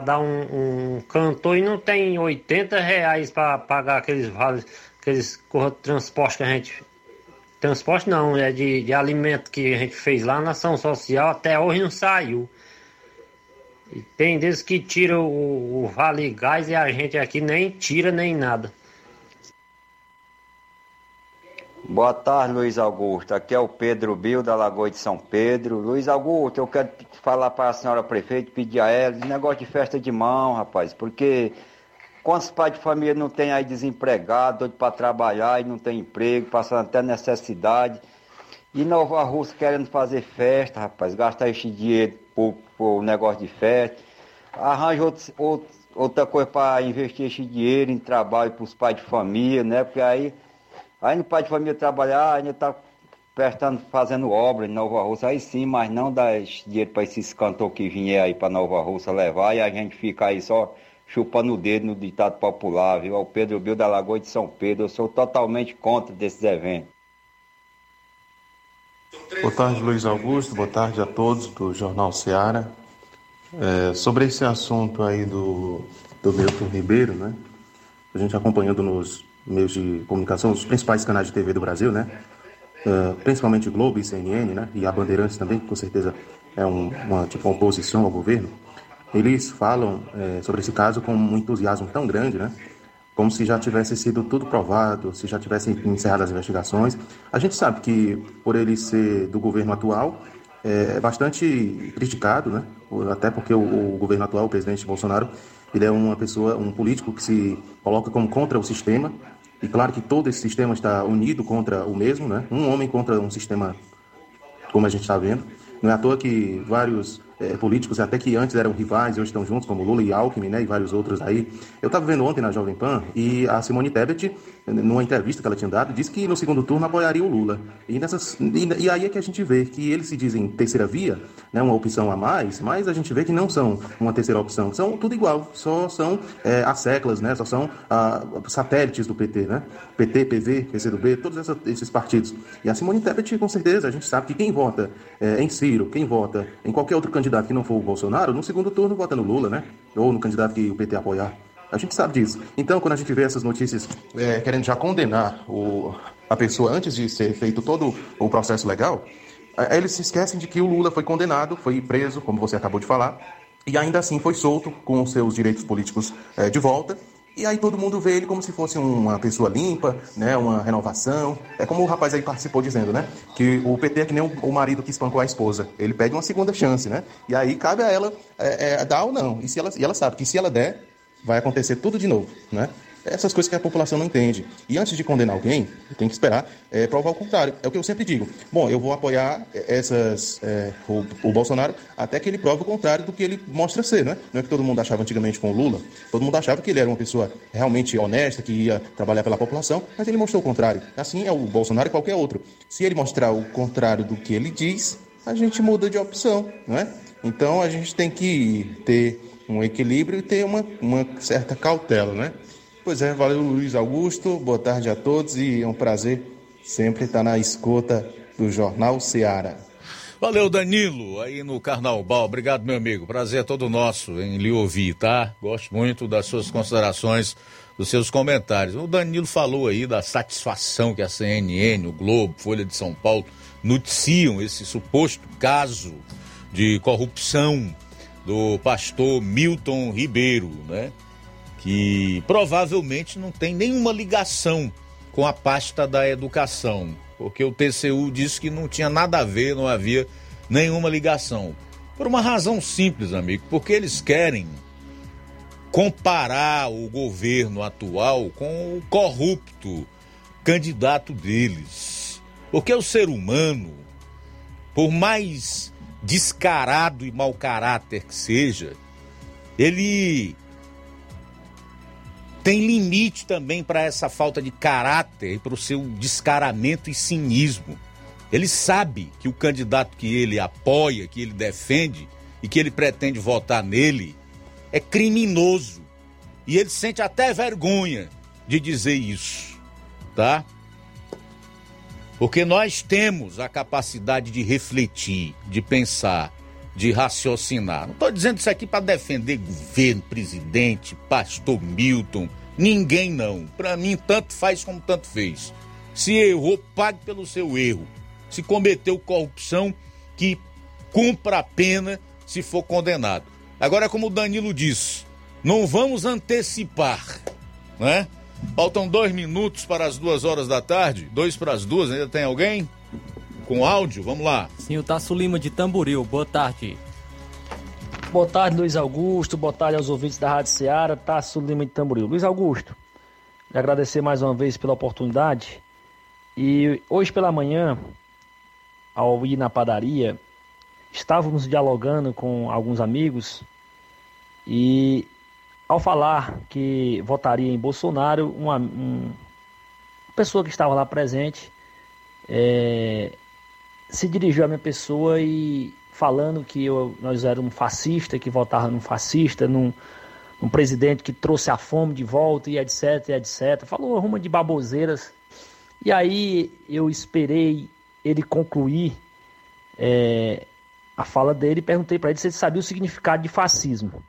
dar um, um, cantor e não tem 80 reais para pagar aqueles vales, aqueles transportes que a gente. Transporte não, é de, de alimento que a gente fez lá na ação social, até hoje não saiu. E tem desses que tiram o, o vale gás e a gente aqui nem tira nem nada. Boa tarde, Luiz Augusto. Aqui é o Pedro Bil, da Lagoa de São Pedro. Luiz Augusto, eu quero falar para a senhora prefeita, pedir a ela, negócio de festa de mão, rapaz, porque quantos pais de família não tem aí desempregado, doido para trabalhar e não tem emprego, passando até necessidade. E Nova Rússia querendo fazer festa, rapaz, gastar esse dinheiro por, negócio de festa. Arranja outro, outro, outra coisa para investir esse dinheiro em trabalho para os pais de família, né? Porque aí Aí no pai de família trabalhar, ainda está prestando, fazendo obra em Nova Russa, aí sim, mas não dá dinheiro para esses cantores que vier aí para Nova Russa levar e a gente fica aí só chupando o dedo no ditado popular, viu? O Pedro Bill da Lagoa de São Pedro, eu sou totalmente contra desses eventos. Boa tarde, Luiz Augusto. Boa tarde a todos do Jornal Seara. É, sobre esse assunto aí do, do Milton Ribeiro, né? A gente acompanhando nos meios de comunicação, os principais canais de TV do Brasil, né? É, principalmente Globo e CNN, né? E a Bandeirantes também, que com certeza é um, uma tipo uma oposição ao governo. Eles falam é, sobre esse caso com um entusiasmo tão grande, né? Como se já tivesse sido tudo provado, se já tivessem encerrado as investigações. A gente sabe que, por ele ser do governo atual, é bastante criticado, né? Até porque o, o governo atual, o presidente Bolsonaro, ele é uma pessoa, um político que se coloca como contra o sistema. E claro que todo esse sistema está unido contra o mesmo, né? Um homem contra um sistema, como a gente está vendo. Não é à toa que vários é, políticos, até que antes eram rivais e hoje estão juntos, como Lula e Alckmin, né, e vários outros aí. Eu estava vendo ontem na Jovem Pan e a Simone Tebet, numa entrevista que ela tinha dado, disse que no segundo turno apoiaria o Lula. E, nessas, e, e aí é que a gente vê que eles se dizem terceira via, né, uma opção a mais, mas a gente vê que não são uma terceira opção, são tudo igual, só são é, as seclas, né, só são ah, satélites do PT, né? PT, PV, PCdoB, todos essa, esses partidos. E a Simone Tebet, com certeza, a gente sabe que quem vota é, em Ciro, quem vota em qualquer outro candidato que não for o Bolsonaro, no segundo turno vota no Lula, né? Ou no candidato que o PT apoiar. A gente sabe disso. Então, quando a gente vê essas notícias é, querendo já condenar o, a pessoa antes de ser feito todo o processo legal, é, eles se esquecem de que o Lula foi condenado, foi preso, como você acabou de falar, e ainda assim foi solto com seus direitos políticos é, de volta. E aí todo mundo vê ele como se fosse uma pessoa limpa, né, uma renovação. É como o rapaz aí participou dizendo, né, que o PT é que nem o marido que espancou a esposa. Ele pede uma segunda chance, né? E aí cabe a ela é, é, dar ou não. E, se ela, e ela sabe que se ela der, vai acontecer tudo de novo, né? Essas coisas que a população não entende. E antes de condenar alguém, tem que esperar é, provar o contrário. É o que eu sempre digo. Bom, eu vou apoiar essas, é, o, o, Bolsonaro até que ele prove o contrário do que ele mostra ser, né? Não é que todo mundo achava antigamente com o Lula. Todo mundo achava que ele era uma pessoa realmente honesta, que ia trabalhar pela população, mas ele mostrou o contrário. Assim é o Bolsonaro e qualquer outro. Se ele mostrar o contrário do que ele diz, a gente muda de opção, não é? Então a gente tem que ter um equilíbrio e ter uma, uma certa cautela, né? Pois é, valeu Luiz Augusto, boa tarde a todos e é um prazer sempre estar na escuta do Jornal Seara. Valeu, Danilo, aí no Carnaval. Obrigado, meu amigo. Prazer é todo nosso em lhe ouvir, tá? Gosto muito das suas considerações, dos seus comentários. O Danilo falou aí da satisfação que a CNN, o Globo, Folha de São Paulo noticiam esse suposto caso de corrupção do pastor Milton Ribeiro, né? que provavelmente não tem nenhuma ligação com a pasta da educação, porque o TCU disse que não tinha nada a ver, não havia nenhuma ligação. Por uma razão simples, amigo, porque eles querem comparar o governo atual com o corrupto candidato deles. Porque o ser humano, por mais descarado e mau caráter que seja, ele tem limite também para essa falta de caráter e para o seu descaramento e cinismo. Ele sabe que o candidato que ele apoia, que ele defende e que ele pretende votar nele é criminoso. E ele sente até vergonha de dizer isso, tá? Porque nós temos a capacidade de refletir, de pensar, de raciocinar. Não estou dizendo isso aqui para defender governo, presidente, pastor Milton, ninguém não. Para mim, tanto faz como tanto fez. Se errou, pague pelo seu erro. Se cometeu corrupção, que cumpra a pena se for condenado. Agora, como o Danilo disse, não vamos antecipar, né? Faltam dois minutos para as duas horas da tarde, dois para as duas, ainda tem alguém? com áudio. Vamos lá. Sim, o Tasso Lima de Tamboril. Boa tarde. Boa tarde, Luiz Augusto. Boa tarde aos ouvintes da Rádio Ceará. Tasso Lima de Tamboril. Luiz Augusto, agradecer mais uma vez pela oportunidade. E hoje pela manhã, ao ir na padaria, estávamos dialogando com alguns amigos e ao falar que votaria em Bolsonaro, uma, uma pessoa que estava lá presente é, se dirigiu à minha pessoa e falando que eu, nós éramos um fascista, que votava num fascista, num, num presidente que trouxe a fome de volta e etc, e etc. Falou uma de baboseiras. E aí eu esperei ele concluir é, a fala dele e perguntei para ele se ele sabia o significado de fascismo.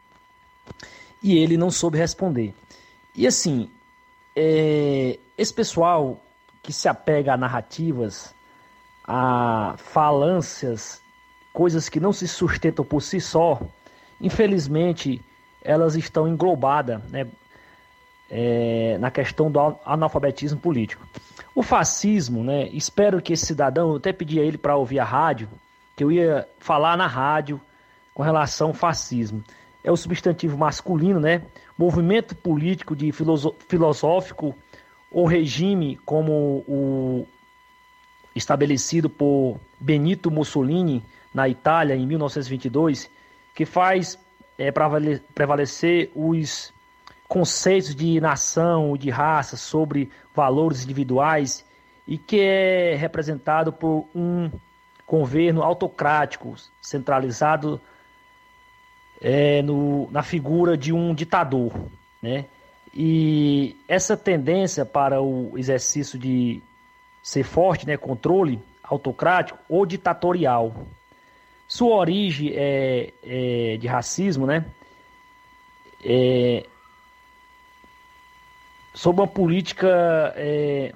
E ele não soube responder. E assim, é, esse pessoal que se apega a narrativas, a falâncias, coisas que não se sustentam por si só, infelizmente elas estão englobadas né, é, na questão do analfabetismo político. O fascismo, né, espero que esse cidadão, eu até pedi a ele para ouvir a rádio, que eu ia falar na rádio com relação ao fascismo. É o substantivo masculino, né? Movimento político de filosófico ou regime como o estabelecido por Benito Mussolini na Itália em 1922, que faz é, prevalecer os conceitos de nação, de raça, sobre valores individuais e que é representado por um governo autocrático, centralizado é, no, na figura de um ditador, né? E essa tendência para o exercício de ser forte, né, controle autocrático ou ditatorial. Sua origem é, é de racismo, né? É, sob uma política é,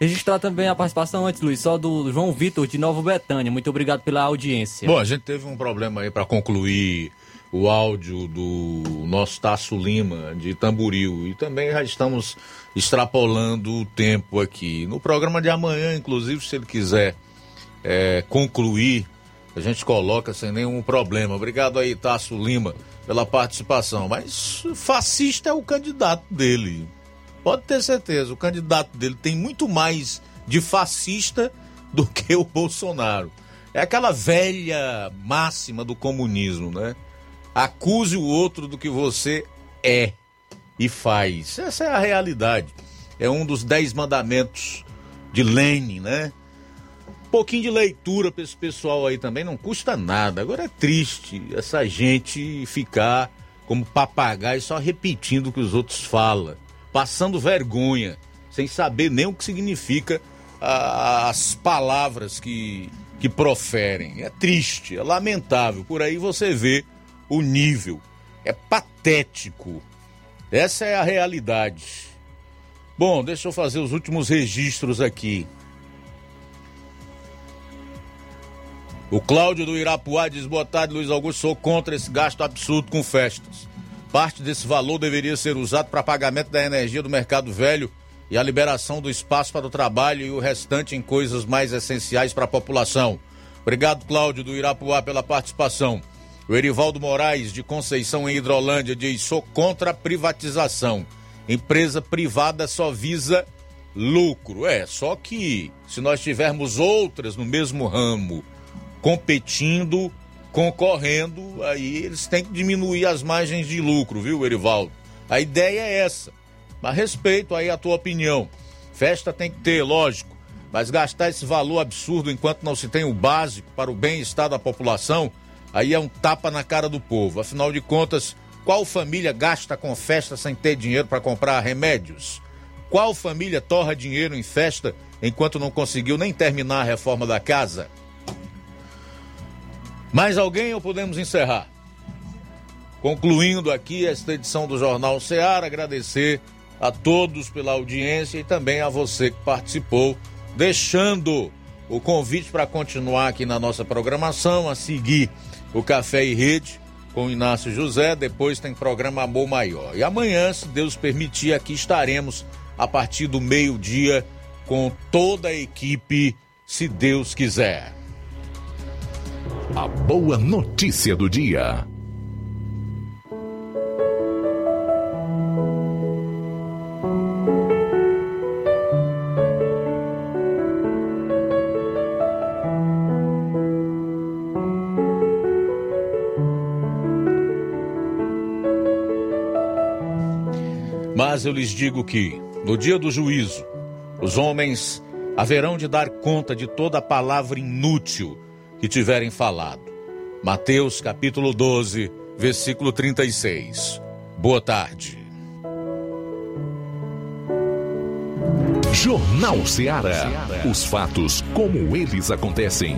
Registrar também a participação antes, Luiz, só do João Vitor de Nova Betânia. Muito obrigado pela audiência. Bom, a gente teve um problema aí para concluir o áudio do nosso Tasso Lima de Tamburil e também já estamos extrapolando o tempo aqui. No programa de amanhã, inclusive, se ele quiser é, concluir, a gente coloca sem nenhum problema. Obrigado aí, Tasso Lima, pela participação. Mas fascista é o candidato dele. Pode ter certeza, o candidato dele tem muito mais de fascista do que o Bolsonaro. É aquela velha máxima do comunismo, né? Acuse o outro do que você é e faz. Essa é a realidade. É um dos dez mandamentos de Lenin, né? Um pouquinho de leitura para esse pessoal aí também não custa nada. Agora é triste essa gente ficar como papagaio só repetindo o que os outros falam passando vergonha, sem saber nem o que significa as palavras que, que proferem. É triste, é lamentável. Por aí você vê o nível. É patético. Essa é a realidade. Bom, deixa eu fazer os últimos registros aqui. O Cláudio do Irapuá diz: boa tarde, Luiz Augusto. Sou contra esse gasto absurdo com festas. Parte desse valor deveria ser usado para pagamento da energia do mercado velho e a liberação do espaço para o trabalho e o restante em coisas mais essenciais para a população. Obrigado, Cláudio do Irapuá, pela participação. O Erivaldo Moraes, de Conceição em Hidrolândia, diz: sou contra a privatização. Empresa privada só visa lucro. É, só que se nós tivermos outras no mesmo ramo competindo, concorrendo, aí eles têm que diminuir as margens de lucro, viu, Erivaldo? A ideia é essa. Mas respeito aí a tua opinião. Festa tem que ter, lógico, mas gastar esse valor absurdo enquanto não se tem o básico para o bem-estar da população, aí é um tapa na cara do povo. Afinal de contas, qual família gasta com festa sem ter dinheiro para comprar remédios? Qual família torra dinheiro em festa enquanto não conseguiu nem terminar a reforma da casa? Mais alguém ou podemos encerrar? Concluindo aqui esta edição do Jornal Ceará, agradecer a todos pela audiência e também a você que participou, deixando o convite para continuar aqui na nossa programação, a seguir o Café e Rede com Inácio José, depois tem programa Amor Maior. E amanhã, se Deus permitir, aqui estaremos a partir do meio-dia com toda a equipe, se Deus quiser. A boa notícia do dia. Mas eu lhes digo que, no dia do juízo, os homens haverão de dar conta de toda palavra inútil que tiverem falado. Mateus capítulo 12, versículo 36. Boa tarde. Jornal Ceará. Os fatos como eles acontecem.